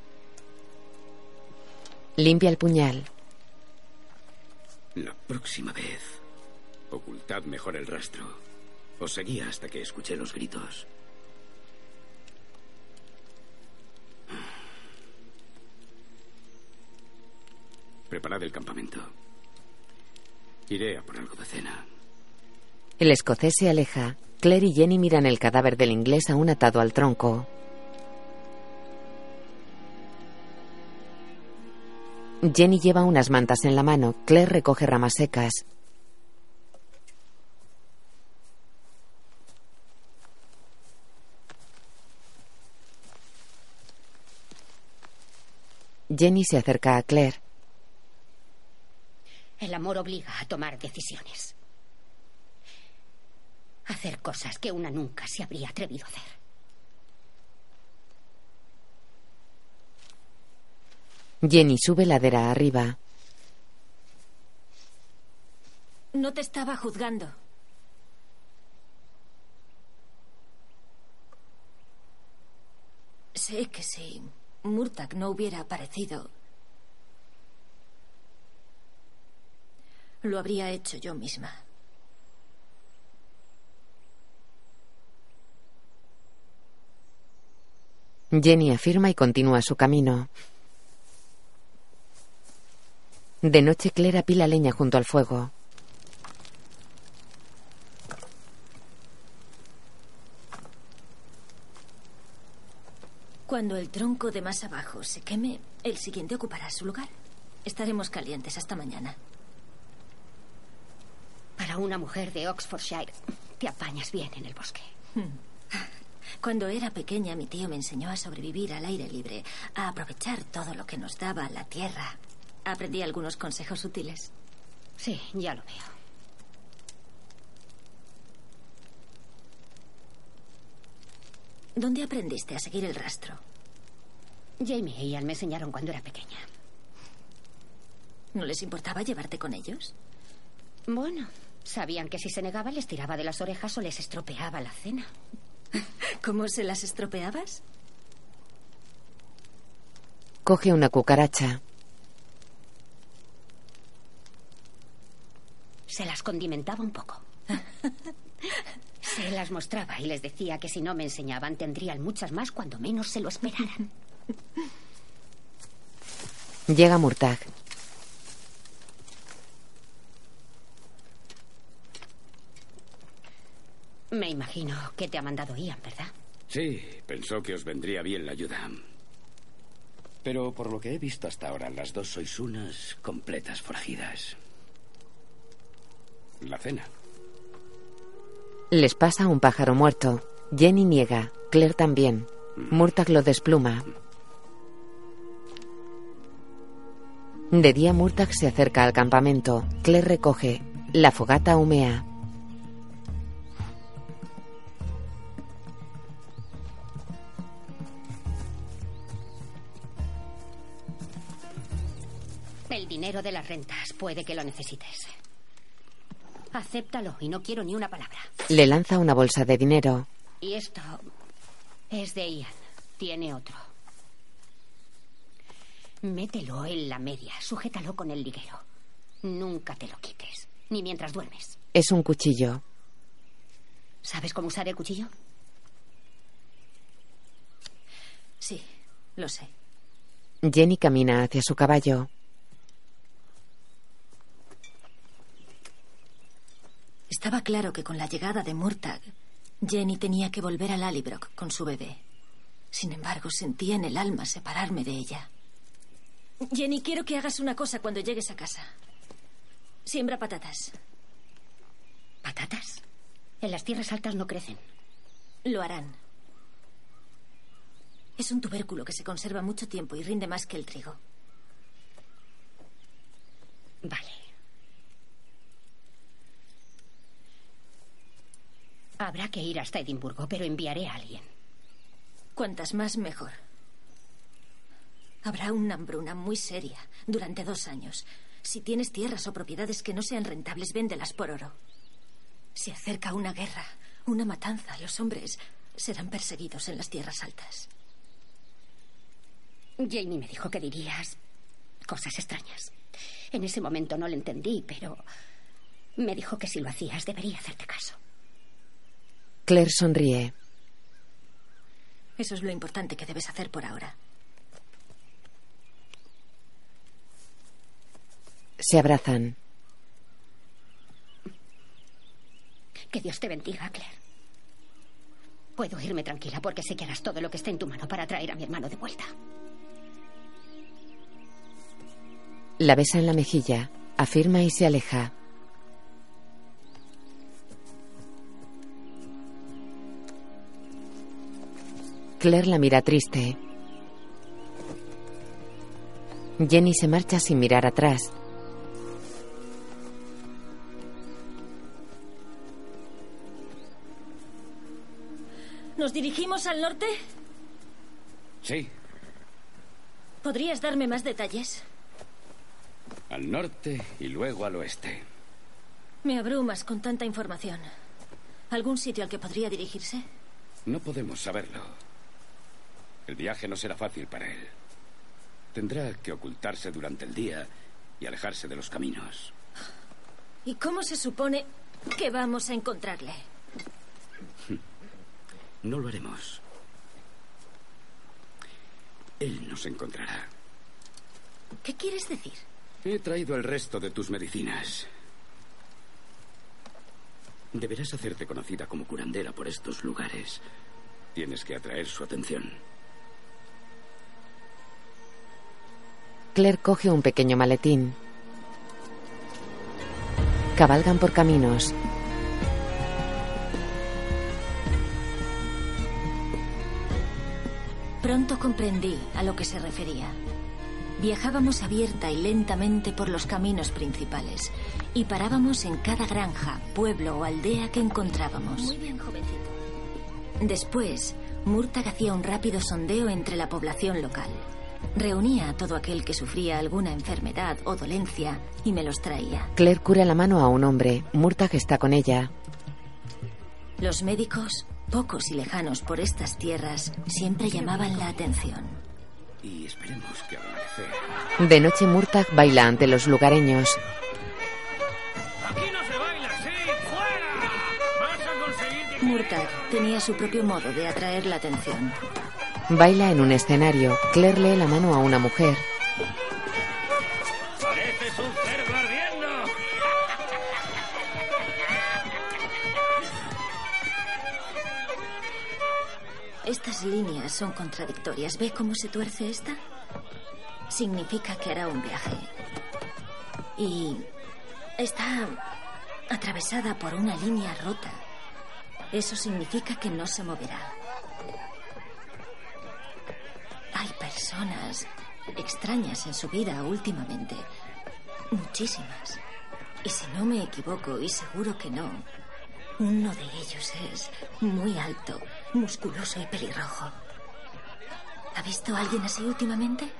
Limpia el puñal. La próxima vez, ocultad mejor el rastro. Os seguía hasta que escuché los gritos. Preparad el campamento. Iré a por algo de cena. El escocés se aleja. Claire y Jenny miran el cadáver del inglés aún atado al tronco. Jenny lleva unas mantas en la mano. Claire recoge ramas secas. Jenny se acerca a Claire. El amor obliga a tomar decisiones. Hacer cosas que una nunca se habría atrevido a hacer. Jenny sube ladera arriba. No te estaba juzgando. Sé que si Murtagh no hubiera aparecido, Lo habría hecho yo misma. Jenny afirma y continúa su camino. De noche Claire apila leña junto al fuego. Cuando el tronco de más abajo se queme, el siguiente ocupará su lugar. Estaremos calientes hasta mañana. Para una mujer de Oxfordshire, te apañas bien en el bosque. Hmm. Cuando era pequeña, mi tío me enseñó a sobrevivir al aire libre, a aprovechar todo lo que nos daba la tierra. Aprendí algunos consejos útiles. Sí, ya lo veo. ¿Dónde aprendiste a seguir el rastro? Jamie y Ian me enseñaron cuando era pequeña. ¿No les importaba llevarte con ellos? Bueno, sabían que si se negaba les tiraba de las orejas o les estropeaba la cena. ¿Cómo se las estropeabas? Coge una cucaracha. Se las condimentaba un poco. Se las mostraba y les decía que si no me enseñaban tendrían muchas más cuando menos se lo esperaran. Llega Murtag. Me imagino que te ha mandado Ian, ¿verdad? Sí, pensó que os vendría bien la ayuda. Pero por lo que he visto hasta ahora, las dos sois unas completas forajidas. La cena. Les pasa un pájaro muerto. Jenny niega. Claire también. Murtag lo despluma. De día Murtag se acerca al campamento. Claire recoge. La fogata humea. El dinero de las rentas puede que lo necesites. Acéptalo y no quiero ni una palabra. Le lanza una bolsa de dinero. Y esto es de Ian. Tiene otro. Mételo en la media. Sujétalo con el liguero. Nunca te lo quites. Ni mientras duermes. Es un cuchillo. ¿Sabes cómo usar el cuchillo? Sí, lo sé. Jenny camina hacia su caballo. Estaba claro que con la llegada de Murtag, Jenny tenía que volver a Lallybrook con su bebé. Sin embargo, sentía en el alma separarme de ella. Jenny, quiero que hagas una cosa cuando llegues a casa. Siembra patatas. ¿Patatas? En las tierras altas no crecen. Lo harán. Es un tubérculo que se conserva mucho tiempo y rinde más que el trigo. Vale. Habrá que ir hasta Edimburgo, pero enviaré a alguien. Cuantas más, mejor. Habrá una hambruna muy seria durante dos años. Si tienes tierras o propiedades que no sean rentables, véndelas por oro. Se acerca una guerra, una matanza. Los hombres serán perseguidos en las tierras altas. Jamie me dijo que dirías cosas extrañas. En ese momento no lo entendí, pero me dijo que si lo hacías debería hacerte caso. Claire sonríe. Eso es lo importante que debes hacer por ahora. Se abrazan. Que Dios te bendiga, Claire. Puedo irme tranquila porque sé que harás todo lo que esté en tu mano para traer a mi hermano de vuelta. La besa en la mejilla, afirma y se aleja. Claire la mira triste. Jenny se marcha sin mirar atrás. ¿Nos dirigimos al norte? Sí, ¿Podrías darme más detalles? al norte y luego al oeste. Me abrumas con tanta información. ¿Algún sitio al que podría dirigirse? No podemos saberlo. El viaje no será fácil para él. Tendrá que ocultarse durante el día y alejarse de los caminos. ¿Y cómo se supone que vamos a encontrarle? No lo haremos. Él nos encontrará. ¿Qué quieres decir? He traído el resto de tus medicinas. Deberás hacerte conocida como curandera por estos lugares. Tienes que atraer su atención. Claire coge un pequeño maletín. Cabalgan por caminos. Pronto comprendí a lo que se refería. Viajábamos abierta y lentamente por los caminos principales y parábamos en cada granja, pueblo o aldea que encontrábamos. Muy bien, jovencito. Después, Murtag hacía un rápido sondeo entre la población local. Reunía a todo aquel que sufría alguna enfermedad o dolencia y me los traía. Claire cura la mano a un hombre. Murtag está con ella. Los médicos, pocos y lejanos por estas tierras, siempre llamaban la atención. Y esperemos que amanecer. De noche Murtag baila ante los lugareños. Aquí no se baila así, fuera. Vas a conseguir que... Murtag tenía su propio modo de atraer la atención. Baila en un escenario. Claire lee la mano a una mujer. Pareces un cerdo ardiendo. Estas líneas son contradictorias. ¿Ve cómo se tuerce esta? Significa que hará un viaje. Y está atravesada por una línea rota. Eso significa que no se moverá. Hay personas extrañas en su vida últimamente. Muchísimas. Y si no me equivoco, y seguro que no, uno de ellos es muy alto, musculoso y pelirrojo. ¿Ha visto a alguien así últimamente?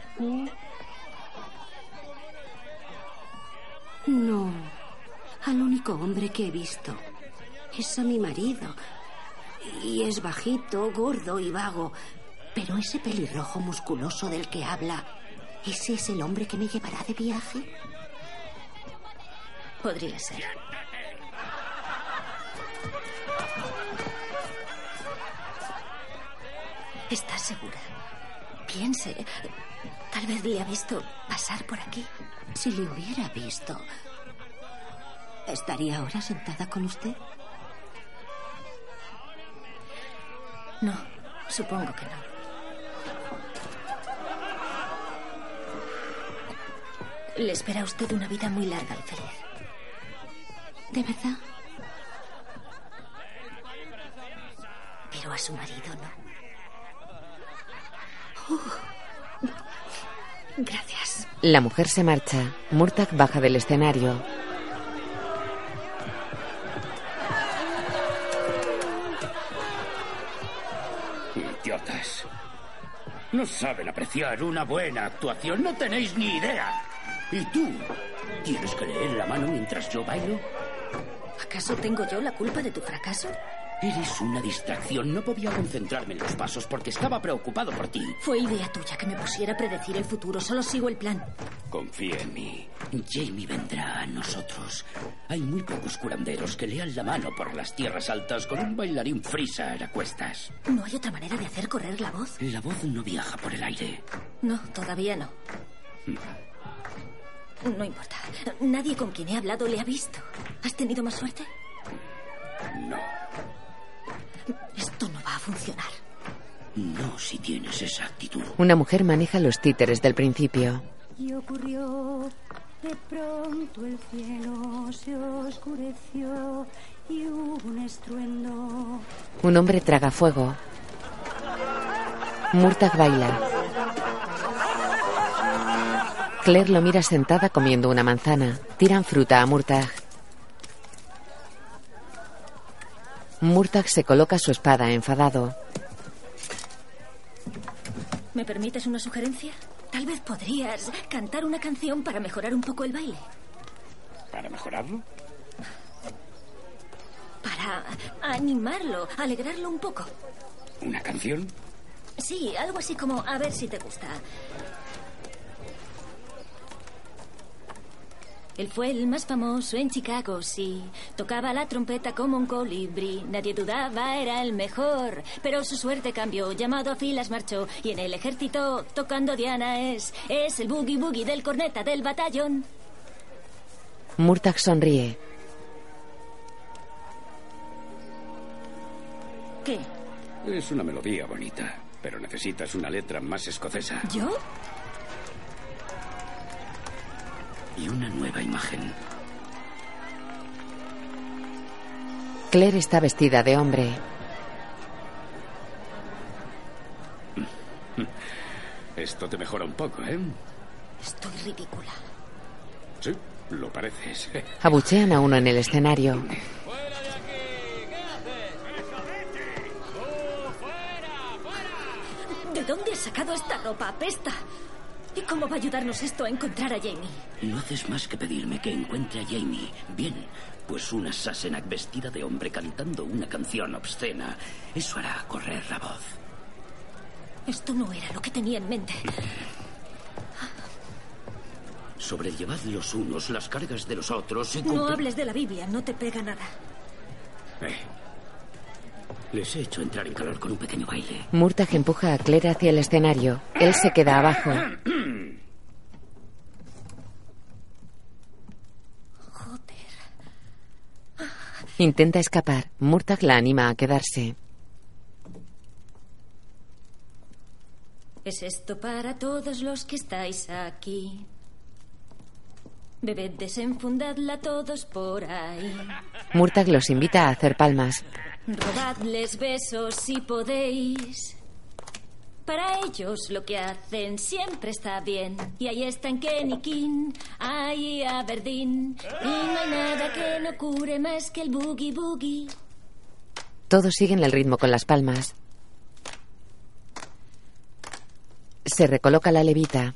No. Al único hombre que he visto es a mi marido. Y es bajito, gordo y vago. Pero ese pelirrojo musculoso del que habla, ¿ese es el hombre que me llevará de viaje? Podría ser. ¿Estás segura? Piense. Tal vez le ha visto pasar por aquí. Si le hubiera visto, ¿estaría ahora sentada con usted? No, supongo que no. Le espera a usted una vida muy larga y feliz. ¿De verdad? Pero a su marido no. Uh, gracias. La mujer se marcha. Murtag baja del escenario. Idiotas. No saben apreciar una buena actuación. No tenéis ni idea. ¿Y tú? ¿Tienes que leer la mano mientras yo bailo? ¿Acaso tengo yo la culpa de tu fracaso? Eres una distracción. No podía concentrarme en los pasos porque estaba preocupado por ti. Fue idea tuya que me pusiera a predecir el futuro. Solo sigo el plan. Confía en mí. Jamie vendrá a nosotros. Hay muy pocos curanderos que lean la mano por las tierras altas con un bailarín Freezer a cuestas. ¿No hay otra manera de hacer correr la voz? La voz no viaja por el aire. No, todavía no. No importa. Nadie con quien he hablado le ha visto. ¿Has tenido más suerte? No. Esto no va a funcionar. No si tienes esa actitud. Una mujer maneja los títeres del principio. Y ocurrió, de pronto el cielo se oscureció y hubo un estruendo. Un hombre traga fuego. Murtag baila. Claire lo mira sentada comiendo una manzana. Tiran fruta a Murtag. Murtag se coloca su espada enfadado. ¿Me permites una sugerencia? Tal vez podrías cantar una canción para mejorar un poco el baile. ¿Para mejorarlo? Para animarlo, alegrarlo un poco. ¿Una canción? Sí, algo así como a ver si te gusta. Él fue el más famoso en Chicago, sí. Tocaba la trompeta como un colibrí. Nadie dudaba, era el mejor. Pero su suerte cambió, llamado a filas marchó. Y en el ejército, tocando Diana es. Es el boogie boogie del corneta del batallón. Murtag sonríe. ¿Qué? Es una melodía bonita, pero necesitas una letra más escocesa. ¿Yo? Y una nueva imagen. Claire está vestida de hombre. Esto te mejora un poco, ¿eh? Estoy ridícula. Sí, lo pareces. Abuchean a uno en el escenario. ¿De dónde has sacado esta ropa? Apesta. ¿Y cómo va a ayudarnos esto a encontrar a Jamie? No haces más que pedirme que encuentre a Jamie. Bien, pues una Sassenach vestida de hombre cantando una canción obscena. Eso hará correr la voz. Esto no era lo que tenía en mente. Sobrellevad los unos las cargas de los otros y... No hables de la Biblia, no te pega nada. Eh. Les he hecho entrar en calor con un pequeño baile. Murtag empuja a Claire hacia el escenario. Él se queda abajo. Intenta escapar. Murtag la anima a quedarse. Es esto para todos los que estáis aquí. Bebed, desenfundadla todos por ahí. Murtag los invita a hacer palmas. Robadles besos si podéis. Para ellos lo que hacen siempre está bien. Y ahí están Kenny King, ahí Aberdeen. Y no hay nada que no cure más que el boogie boogie. Todos siguen el ritmo con las palmas. Se recoloca la levita.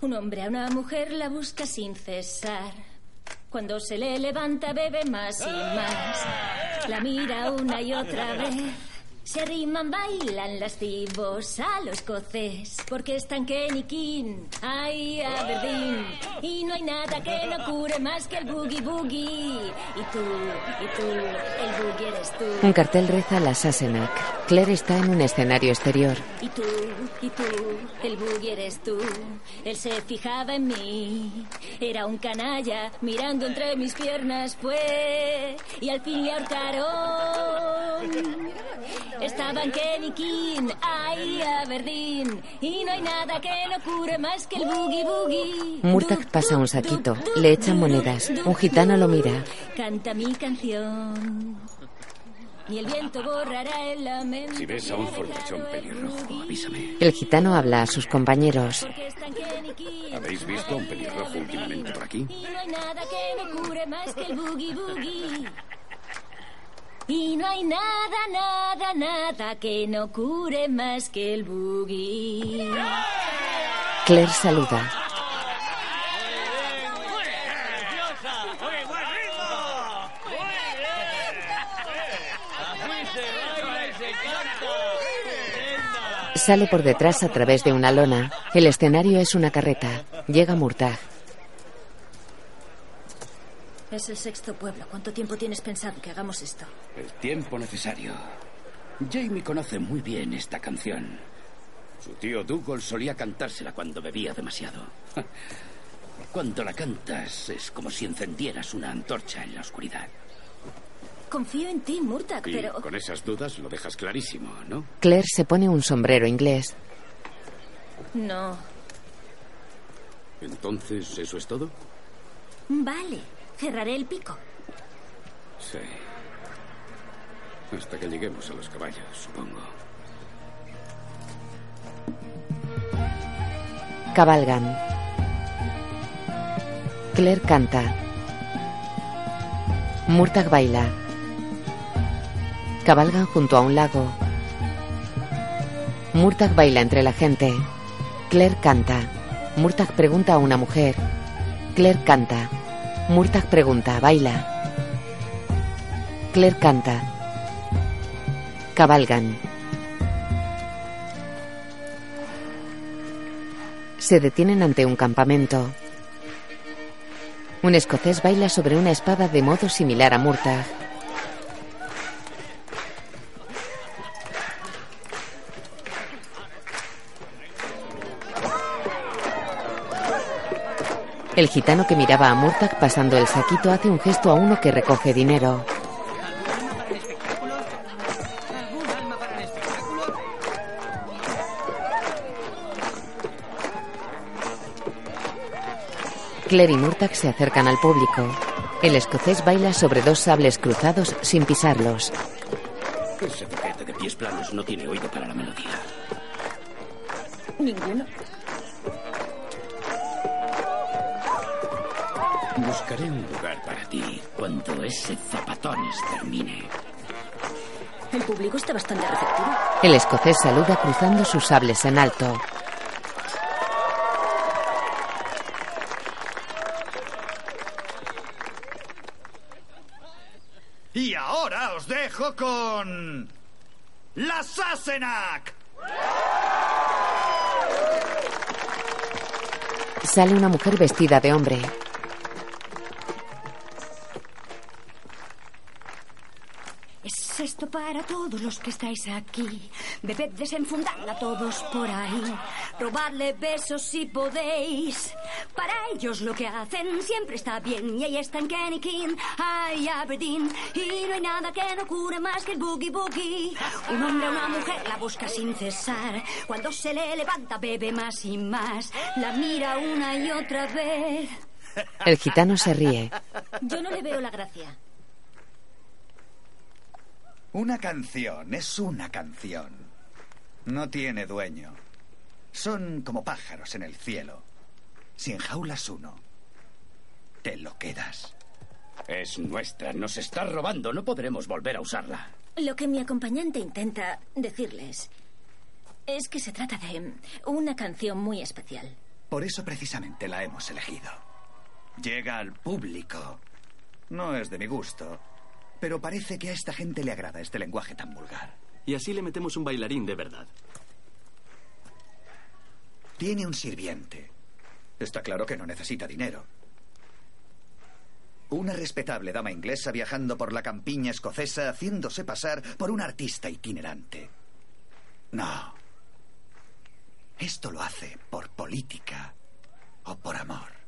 Un hombre a una mujer la busca sin cesar. Cuando se le levanta bebe más y más. La mira una y otra vez. Se arriman, bailan lascivos a lo escocés. Porque están Kenny ahí Aberdeen. Y no hay nada que no cure más que el boogie boogie. Y tú, y tú, el boogie eres tú. Un cartel reza la Sassenach. Claire está en un escenario exterior. Y tú, y tú, el boogie eres tú. Él se fijaba en mí. Era un canalla mirando entre mis piernas, fue. Y al fin le ahorcaron. Estaban Kenny King, ahí Aberdeen. Y no hay nada que no cure más que el boogie boogie. Murtag pasa un saquito. Le echan monedas. Un gitano lo mira. Canta mi canción. Y el viento borrará el lamento. Si ves a un fortachón pelirrojo, avísame. El gitano habla a sus compañeros. ¿Habéis visto a un pelirrojo últimamente por aquí? Y no hay nada que no cure más que el boogie boogie. Y no hay nada, nada, nada que no cure más que el boogie. Claire saluda. Sale por detrás a través de una lona. El escenario es una carreta. Llega Murtag. Es el sexto pueblo. ¿Cuánto tiempo tienes pensado que hagamos esto? El tiempo necesario. Jamie conoce muy bien esta canción. Su tío Dougal solía cantársela cuando bebía demasiado. Cuando la cantas es como si encendieras una antorcha en la oscuridad. Confío en ti, Murtag, Y pero... con esas dudas lo dejas clarísimo, ¿no? Claire se pone un sombrero inglés. No. Entonces, ¿eso es todo? Vale. Cerraré el pico. Sí. Hasta que lleguemos a los caballos, supongo. Cabalgan. Claire canta. Murtag baila. Cabalgan junto a un lago. Murtag baila entre la gente. Claire canta. Murtag pregunta a una mujer. Claire canta. Murtag pregunta, baila. Claire canta. Cabalgan. Se detienen ante un campamento. Un escocés baila sobre una espada de modo similar a Murtagh. El gitano que miraba a Murtagh pasando el saquito hace un gesto a uno que recoge dinero. Claire y Murtagh se acercan al público. El escocés baila sobre dos sables cruzados sin pisarlos. Ese paquete de pies planos no tiene oído para la melodía. Ninguno. Buscaré un lugar para ti cuando ese zapatones termine. El público está bastante receptivo. El escocés saluda cruzando sus sables en alto. Y ahora os dejo con. ¡La Sassenach! Sale una mujer vestida de hombre. Para todos los que estáis aquí. Bebed desenfundad a todos por ahí. Robarle besos si podéis. Para ellos lo que hacen siempre está bien. Y ahí están Kenny King, hay Aberdeen. Y no hay nada que no cure más que el boogie boogie. Un hombre o una mujer la busca sin cesar. Cuando se le levanta bebe más y más. La mira una y otra vez. El gitano se ríe. Yo no le veo la gracia. Una canción es una canción. No tiene dueño. Son como pájaros en el cielo. Si enjaulas uno, te lo quedas. Es nuestra, nos está robando, no podremos volver a usarla. Lo que mi acompañante intenta decirles es que se trata de una canción muy especial. Por eso precisamente la hemos elegido. Llega al público. No es de mi gusto, pero parece que a esta gente le agrada este lenguaje tan vulgar. Y así le metemos un bailarín de verdad. Tiene un sirviente. Está claro que no necesita dinero. Una respetable dama inglesa viajando por la campiña escocesa haciéndose pasar por un artista itinerante. No. Esto lo hace por política o por amor.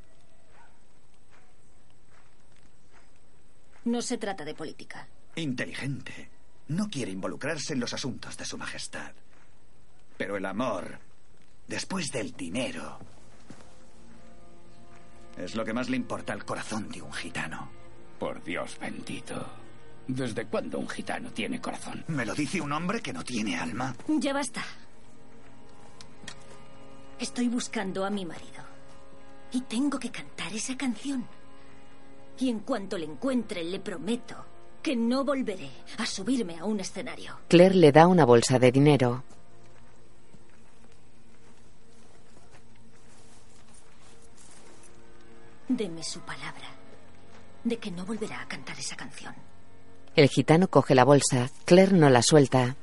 No se trata de política. Inteligente. No quiere involucrarse en los asuntos de su majestad. Pero el amor, después del dinero, es lo que más le importa al corazón de un gitano. Por Dios bendito. ¿Desde cuándo un gitano tiene corazón? ¿Me lo dice un hombre que no tiene alma? Ya basta. Estoy buscando a mi marido. Y tengo que cantar esa canción. Y en cuanto le encuentre, le prometo que no volveré a subirme a un escenario. Claire le da una bolsa de dinero. Deme su palabra de que no volverá a cantar esa canción. El gitano coge la bolsa. Claire no la suelta.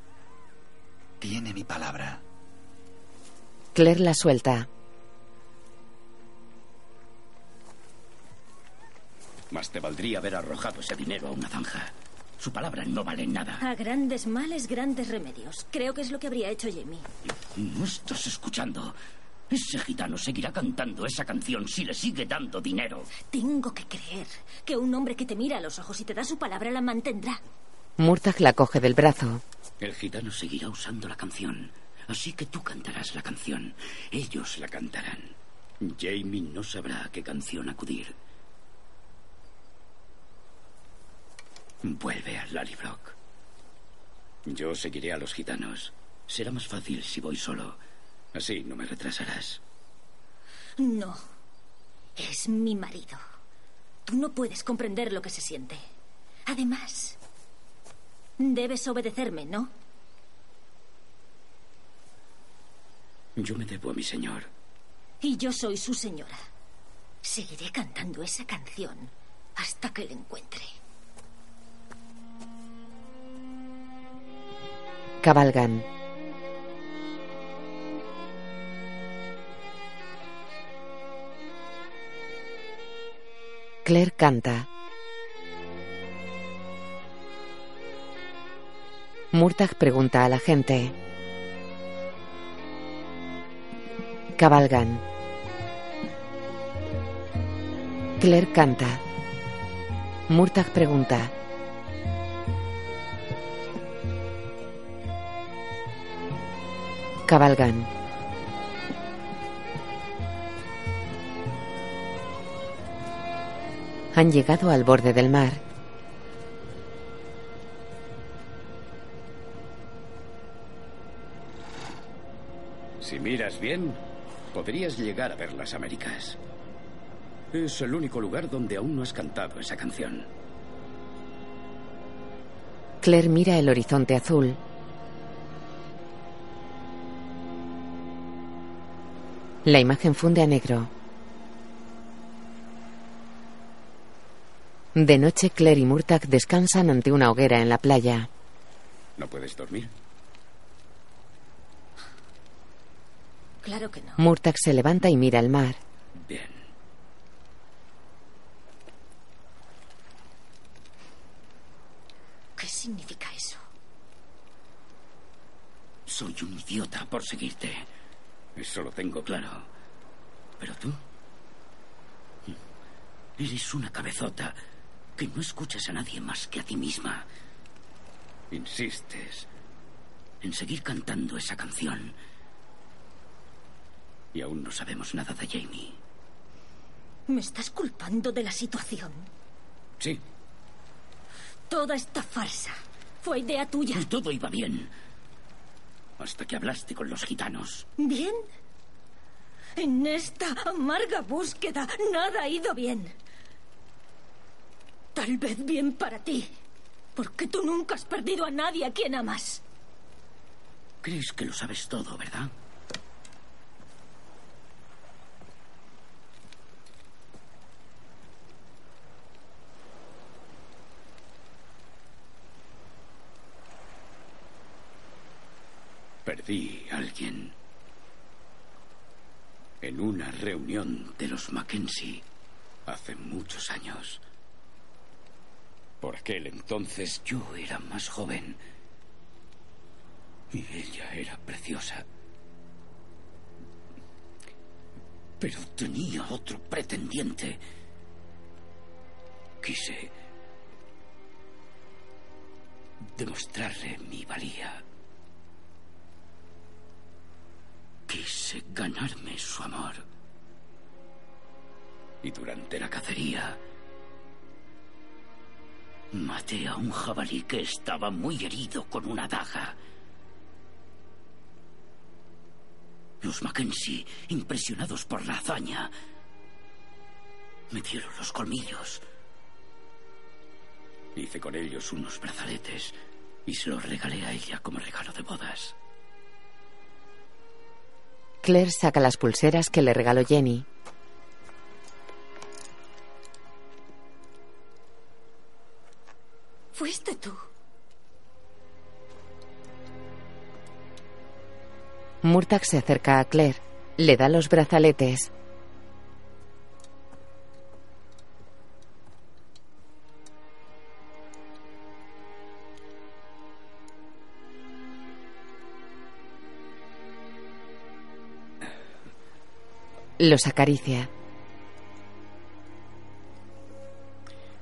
Tiene mi palabra. Claire la suelta. Más te valdría haber arrojado ese dinero a una zanja. Su palabra no vale nada. A grandes males, grandes remedios. Creo que es lo que habría hecho Jamie. No estás escuchando. Ese gitano seguirá cantando esa canción si le sigue dando dinero. Tengo que creer que un hombre que te mira a los ojos y te da su palabra la mantendrá. Murtagh la coge del brazo. El gitano seguirá usando la canción. Así que tú cantarás la canción. Ellos la cantarán. Jamie no sabrá a qué canción acudir. Vuelve a Lallybrook. Yo seguiré a los gitanos. Será más fácil si voy solo. Así no me retrasarás. No. Es mi marido. Tú no puedes comprender lo que se siente. Además, debes obedecerme, ¿no? Yo me debo a mi señor. Y yo soy su señora. Seguiré cantando esa canción hasta que la encuentre. Cabalgan. Claire canta. Murtag pregunta a la gente. Cabalgan. Claire canta. Murtag pregunta. Cabalgan. Han llegado al borde del mar. Si miras bien, podrías llegar a ver las Américas. Es el único lugar donde aún no has cantado esa canción. Claire mira el horizonte azul. La imagen funde a negro. De noche, Claire y Murtag descansan ante una hoguera en la playa. ¿No puedes dormir? Claro que no. Murtag se levanta y mira el mar. Bien. ¿Qué significa eso? Soy un idiota por seguirte. Eso lo tengo claro. Pero tú... Eres una cabezota que no escuchas a nadie más que a ti misma. Insistes en seguir cantando esa canción. Y aún no sabemos nada de Jamie. ¿Me estás culpando de la situación? Sí, Toda esta farsa fue idea tuya. y todo iba bien. Hasta que hablaste con los gitanos. ¿Bien? En esta amarga búsqueda nada ha ido bien. Tal vez bien para ti, porque tú nunca has perdido a nadie a quien amas. Crees que lo sabes todo, ¿verdad? Perdí a alguien en una reunión de los Mackenzie hace muchos años. Por aquel entonces yo era más joven y ella era preciosa. Pero tenía otro pretendiente. Quise demostrarle mi valía. Ganarme su amor. Y durante la cacería maté a un jabalí que estaba muy herido con una daga. Los Mackenzie, impresionados por la hazaña, me dieron los colmillos. Hice con ellos unos brazaletes y se los regalé a ella como regalo de bodas. Claire saca las pulseras que le regaló Jenny. Fuiste tú. Murtag se acerca a Claire. Le da los brazaletes. Los acaricia.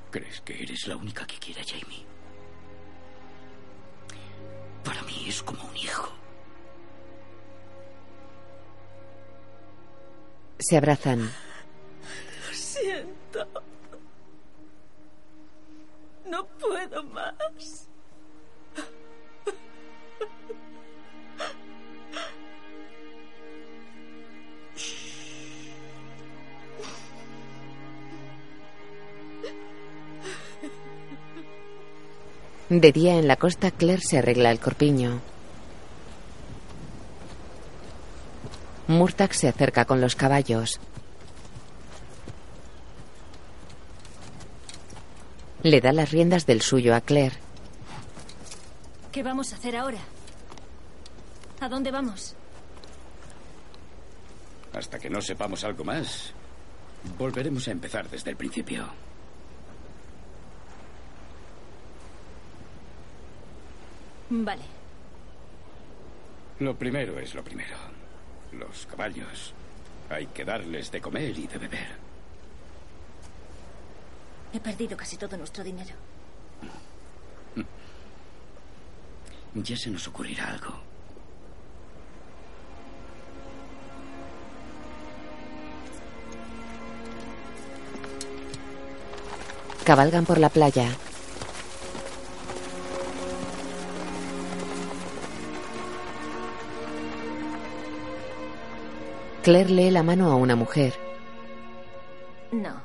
¿Crees que eres la única que quiere a Jamie? Para mí es como un hijo. Se abrazan. Lo siento. No puedo más. De día en la costa, Claire se arregla el corpiño. Murtag se acerca con los caballos. Le da las riendas del suyo a Claire. ¿Qué vamos a hacer ahora? ¿A dónde vamos? Hasta que no sepamos algo más, volveremos a empezar desde el principio. Vale. Lo primero es lo primero. Los caballos. Hay que darles de comer y de beber. He perdido casi todo nuestro dinero. Ya se nos ocurrirá algo. Cabalgan por la playa. Claire lee la mano a una mujer. No.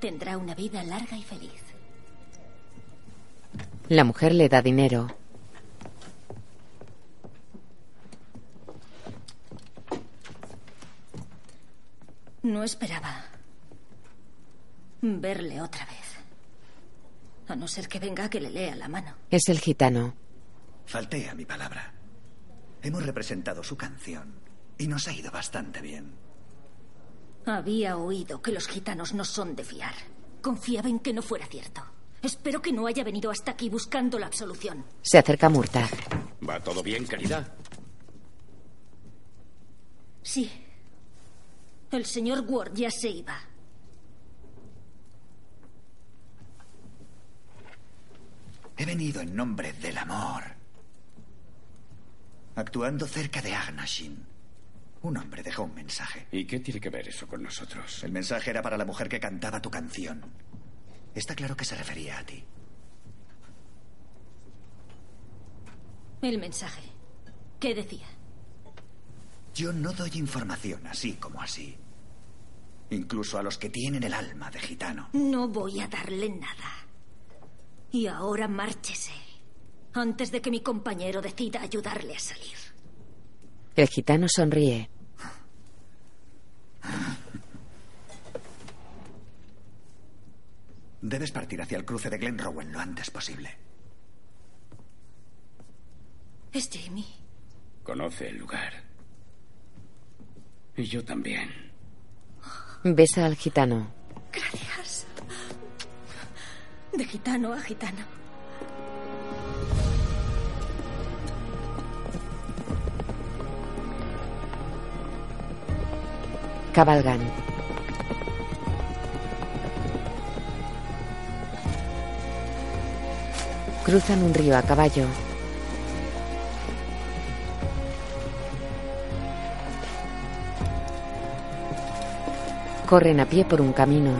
Tendrá una vida larga y feliz. La mujer le da dinero. No esperaba verle otra vez. A no ser que venga a que le lea la mano. Es el gitano. Falté a mi palabra. Hemos representado su canción y nos ha ido bastante bien. Había oído que los gitanos no son de fiar. Confiaba en que no fuera cierto. Espero que no haya venido hasta aquí buscando la absolución. Se acerca Murtagh. ¿Va todo bien, querida? Sí. El señor Ward ya se iba. He venido en nombre del amor. Actuando cerca de Agnashin. Un hombre dejó un mensaje. ¿Y qué tiene que ver eso con nosotros? El mensaje era para la mujer que cantaba tu canción. Está claro que se refería a ti. El mensaje. ¿Qué decía? Yo no doy información así como así. Incluso a los que tienen el alma de gitano. No voy a darle nada. Y ahora márchese. Antes de que mi compañero decida ayudarle a salir. El gitano sonríe. Debes partir hacia el cruce de Glen Rowan lo antes posible. Es Jamie. Conoce el lugar. Y yo también. Besa al gitano. Gracias. De gitano a gitano. Cabalgan. Cruzan un río a caballo. Corren a pie por un camino.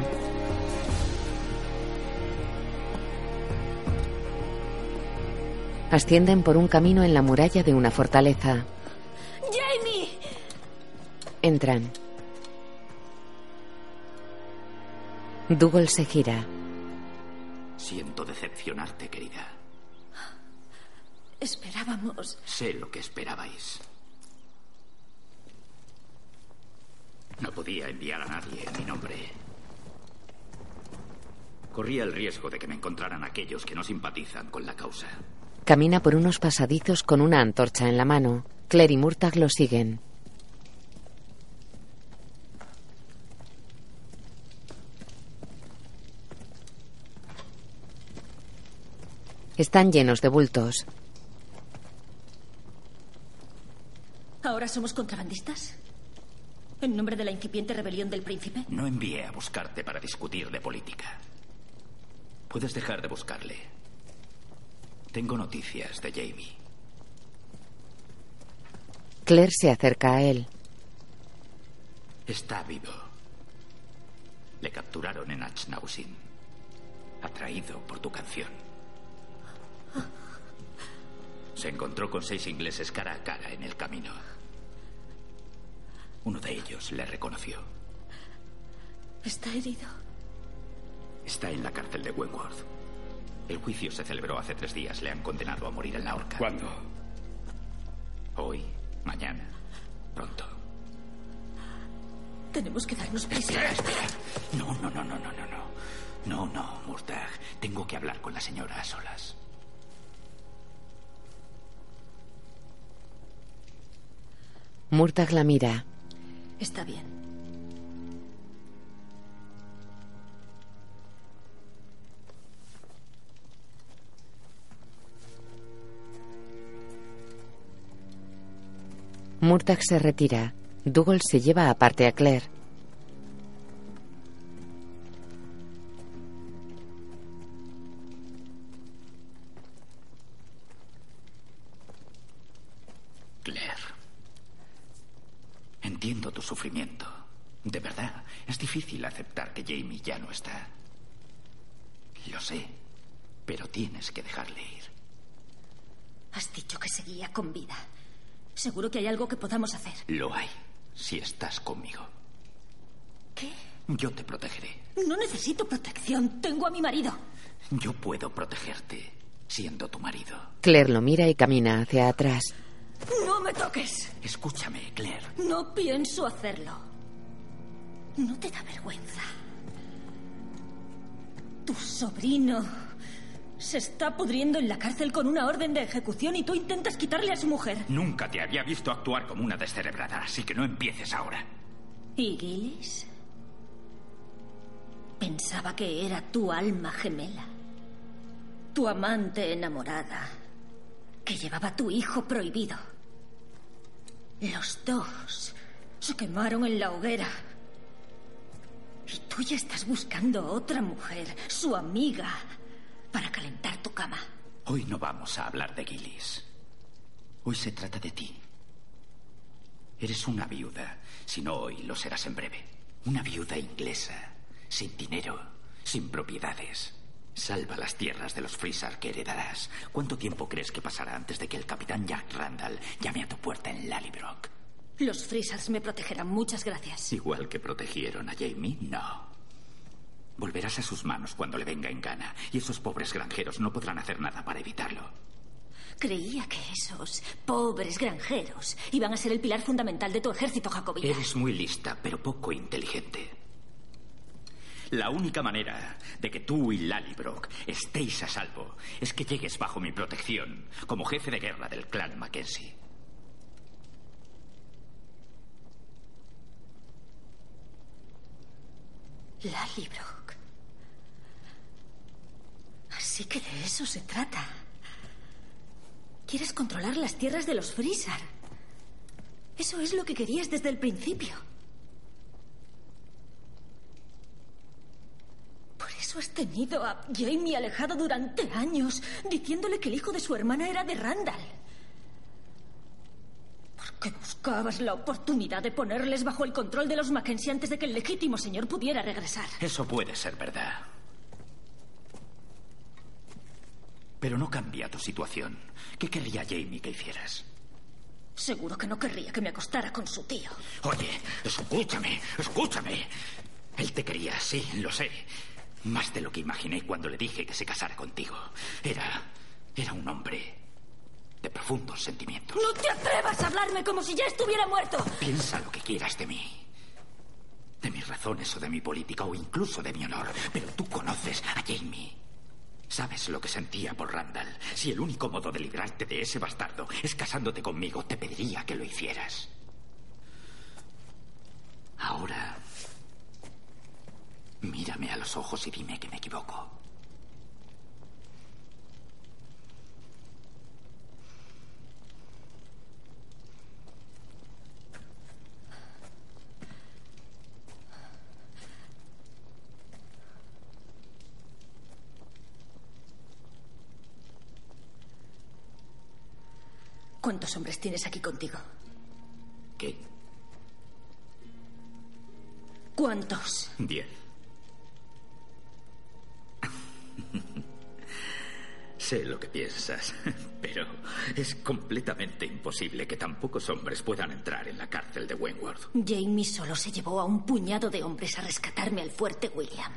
Ascienden por un camino en la muralla de una fortaleza. ¡Jamie! Entran. Dougal se gira. Siento decepcionarte, querida. Esperábamos. Sé lo que esperabais. No podía enviar a nadie en mi nombre. Corría el riesgo de que me encontraran aquellos que no simpatizan con la causa. Camina por unos pasadizos con una antorcha en la mano. Claire y Murtagh lo siguen. Están llenos de bultos. ¿Ahora somos contrabandistas? ¿En nombre de la incipiente rebelión del príncipe? No envié a buscarte para discutir de política. Puedes dejar de buscarle. Tengo noticias de Jamie. Claire se acerca a él. Está vivo. Le capturaron en Achnausin. Atraído por tu canción. Se encontró con seis ingleses cara a cara en el camino. Uno de ellos le reconoció. ¿Está herido? Está en la cárcel de Wentworth. El juicio se celebró hace tres días. Le han condenado a morir en la horca. ¿Cuándo? Hoy, mañana, pronto. Tenemos que darnos prisa. Espera, espera. No, no, no, no, no, no, no. No, no, Murtagh. Tengo que hablar con la señora a solas. Murtag la mira. Está bien. Murtag se retira. Dougal se lleva aparte a Claire. Sufrimiento. De verdad, es difícil aceptar que Jamie ya no está. Lo sé, pero tienes que dejarle ir. Has dicho que seguía con vida. Seguro que hay algo que podamos hacer. Lo hay, si estás conmigo. ¿Qué? Yo te protegeré. No necesito protección. Tengo a mi marido. Yo puedo protegerte, siendo tu marido. Claire lo mira y camina hacia atrás. No me toques. Escúchame, Claire. No pienso hacerlo. ¿No te da vergüenza? Tu sobrino se está pudriendo en la cárcel con una orden de ejecución y tú intentas quitarle a su mujer. Nunca te había visto actuar como una descerebrada, así que no empieces ahora. ¿Y Gillis? Pensaba que era tu alma gemela. Tu amante enamorada. Que llevaba a tu hijo prohibido. Los dos se quemaron en la hoguera. Y tú ya estás buscando a otra mujer, su amiga, para calentar tu cama. Hoy no vamos a hablar de Gillis. Hoy se trata de ti. Eres una viuda. Si no hoy, lo serás en breve. Una viuda inglesa, sin dinero, sin propiedades. Salva las tierras de los Freezer que heredarás. ¿Cuánto tiempo crees que pasará antes de que el capitán Jack Randall llame a tu puerta en Lallybrook? Los Freezers me protegerán. Muchas gracias. Igual que protegieron a Jamie, no. Volverás a sus manos cuando le venga en gana, y esos pobres granjeros no podrán hacer nada para evitarlo. Creía que esos pobres granjeros iban a ser el pilar fundamental de tu ejército jacobino. Eres muy lista, pero poco inteligente. La única manera de que tú y Lallybrook estéis a salvo es que llegues bajo mi protección como jefe de guerra del clan Mackenzie. Lallybrook. Así que de eso se trata. Quieres controlar las tierras de los Freezer. Eso es lo que querías desde el principio. Por eso has tenido a Jamie alejado durante años, diciéndole que el hijo de su hermana era de Randall. Porque buscabas la oportunidad de ponerles bajo el control de los Mackenzie antes de que el legítimo señor pudiera regresar. Eso puede ser verdad. Pero no cambia tu situación. ¿Qué querría Jamie que hicieras? Seguro que no querría que me acostara con su tío. Oye, escúchame, escúchame. Él te quería, sí, lo sé. Más de lo que imaginé cuando le dije que se casara contigo. Era. Era un hombre de profundos sentimientos. ¡No te atrevas a hablarme como si ya estuviera muerto! Piensa lo que quieras de mí. De mis razones o de mi política o incluso de mi honor. Pero tú conoces a Jamie. Sabes lo que sentía por Randall. Si el único modo de librarte de ese bastardo es casándote conmigo, te pediría que lo hicieras. Ahora, mírame a los ojos y dime que me equivoco. ¿Cuántos hombres tienes aquí contigo? ¿Qué? ¿Cuántos? Diez. sé lo que piensas, pero es completamente imposible que tan pocos hombres puedan entrar en la cárcel de Wentworth. Jamie solo se llevó a un puñado de hombres a rescatarme al fuerte William.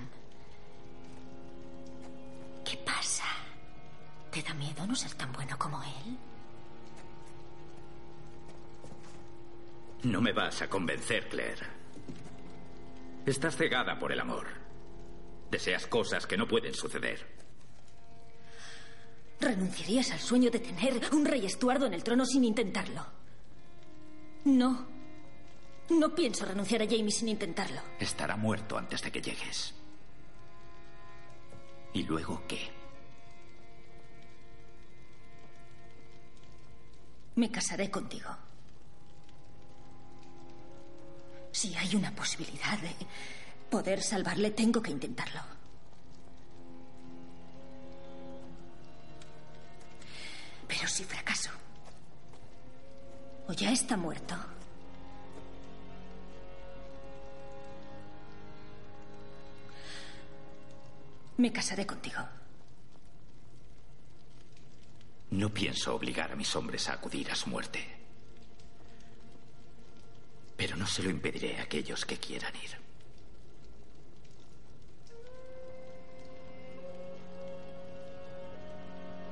¿Qué pasa? ¿Te da miedo no ser tan bueno como él? No me vas a convencer, Claire. Estás cegada por el amor. Deseas cosas que no pueden suceder. ¿Renunciarías al sueño de tener un rey Estuardo en el trono sin intentarlo? No. No pienso renunciar a Jamie sin intentarlo. Estará muerto antes de que llegues. ¿Y luego qué? Me casaré contigo. Si hay una posibilidad de poder salvarle, tengo que intentarlo. Pero si fracaso, o ya está muerto, me casaré contigo. No pienso obligar a mis hombres a acudir a su muerte. Pero no se lo impediré a aquellos que quieran ir.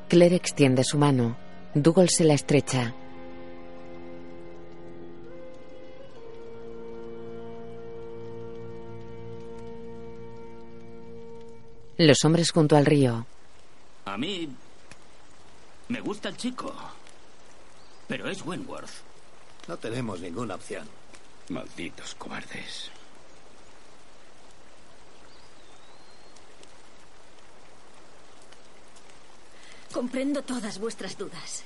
Claire extiende su mano. Dougal se la estrecha. Los hombres junto al río. A mí me gusta el chico. Pero es Wentworth. No tenemos ninguna opción. Malditos cobardes. Comprendo todas vuestras dudas.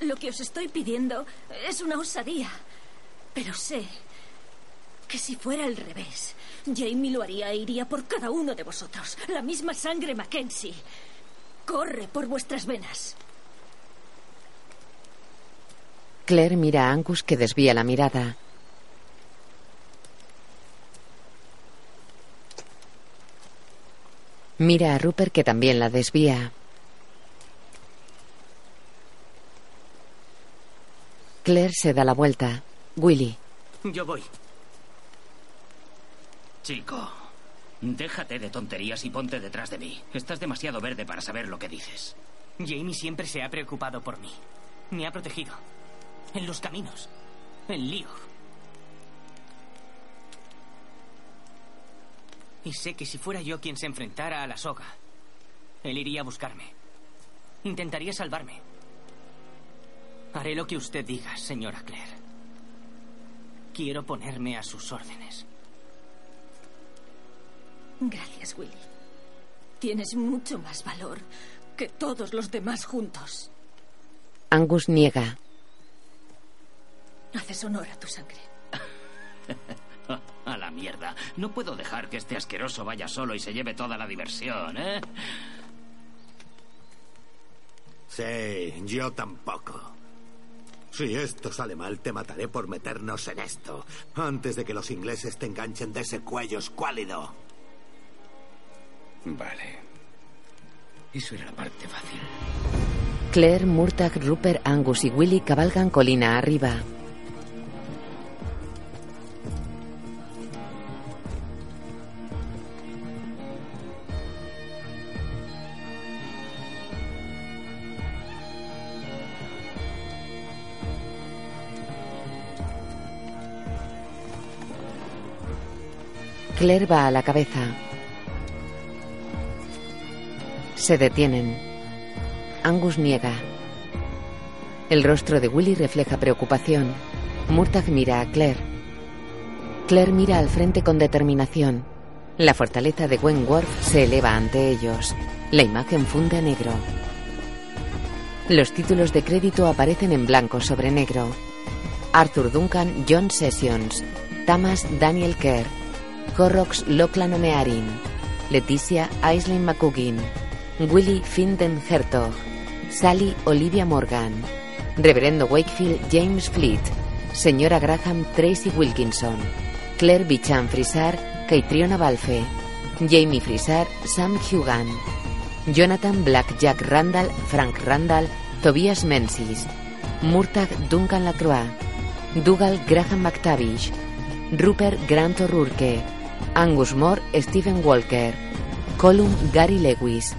Lo que os estoy pidiendo es una osadía. Pero sé que si fuera al revés, Jamie lo haría e iría por cada uno de vosotros. La misma sangre Mackenzie. Corre por vuestras venas. Claire mira a Angus que desvía la mirada. Mira a Rupert que también la desvía. Claire se da la vuelta. Willy. Yo voy. Chico, déjate de tonterías y ponte detrás de mí. Estás demasiado verde para saber lo que dices. Jamie siempre se ha preocupado por mí. Me ha protegido. En los caminos. En lío. Y sé que si fuera yo quien se enfrentara a la soga, él iría a buscarme. Intentaría salvarme. Haré lo que usted diga, señora Claire. Quiero ponerme a sus órdenes. Gracias, Willy. Tienes mucho más valor que todos los demás juntos. Angus niega. Haces honor a tu sangre. A la mierda. No puedo dejar que este asqueroso vaya solo y se lleve toda la diversión, ¿eh? Sí, yo tampoco. Si esto sale mal, te mataré por meternos en esto, antes de que los ingleses te enganchen de ese cuello escuálido. Vale. Eso era la parte fácil. Claire, Murtagh, Rupert, Angus y Willy cabalgan colina arriba. Claire va a la cabeza. Se detienen. Angus niega. El rostro de Willy refleja preocupación. Murtagh mira a Claire. Claire mira al frente con determinación. La fortaleza de Wentworth se eleva ante ellos. La imagen funde a negro. Los títulos de crédito aparecen en blanco sobre negro. Arthur Duncan, John Sessions. Thomas Daniel Kerr. Horrocks Lachlan Onearin. Leticia Aislinn McCuggin. Willy Finden Hertog. Sally Olivia Morgan. Reverendo Wakefield James Fleet. Señora Graham Tracy Wilkinson. Claire Bichan Frisar Caitriona Balfe. Jamie Frisar Sam Hugan. Jonathan Black Jack Randall Frank Randall Tobias Menzies. Murtagh Duncan Lacroix. Dougal Graham McTavish. Rupert Grant O'Rourke. Angus Moore Stephen Walker. Column Gary Lewis.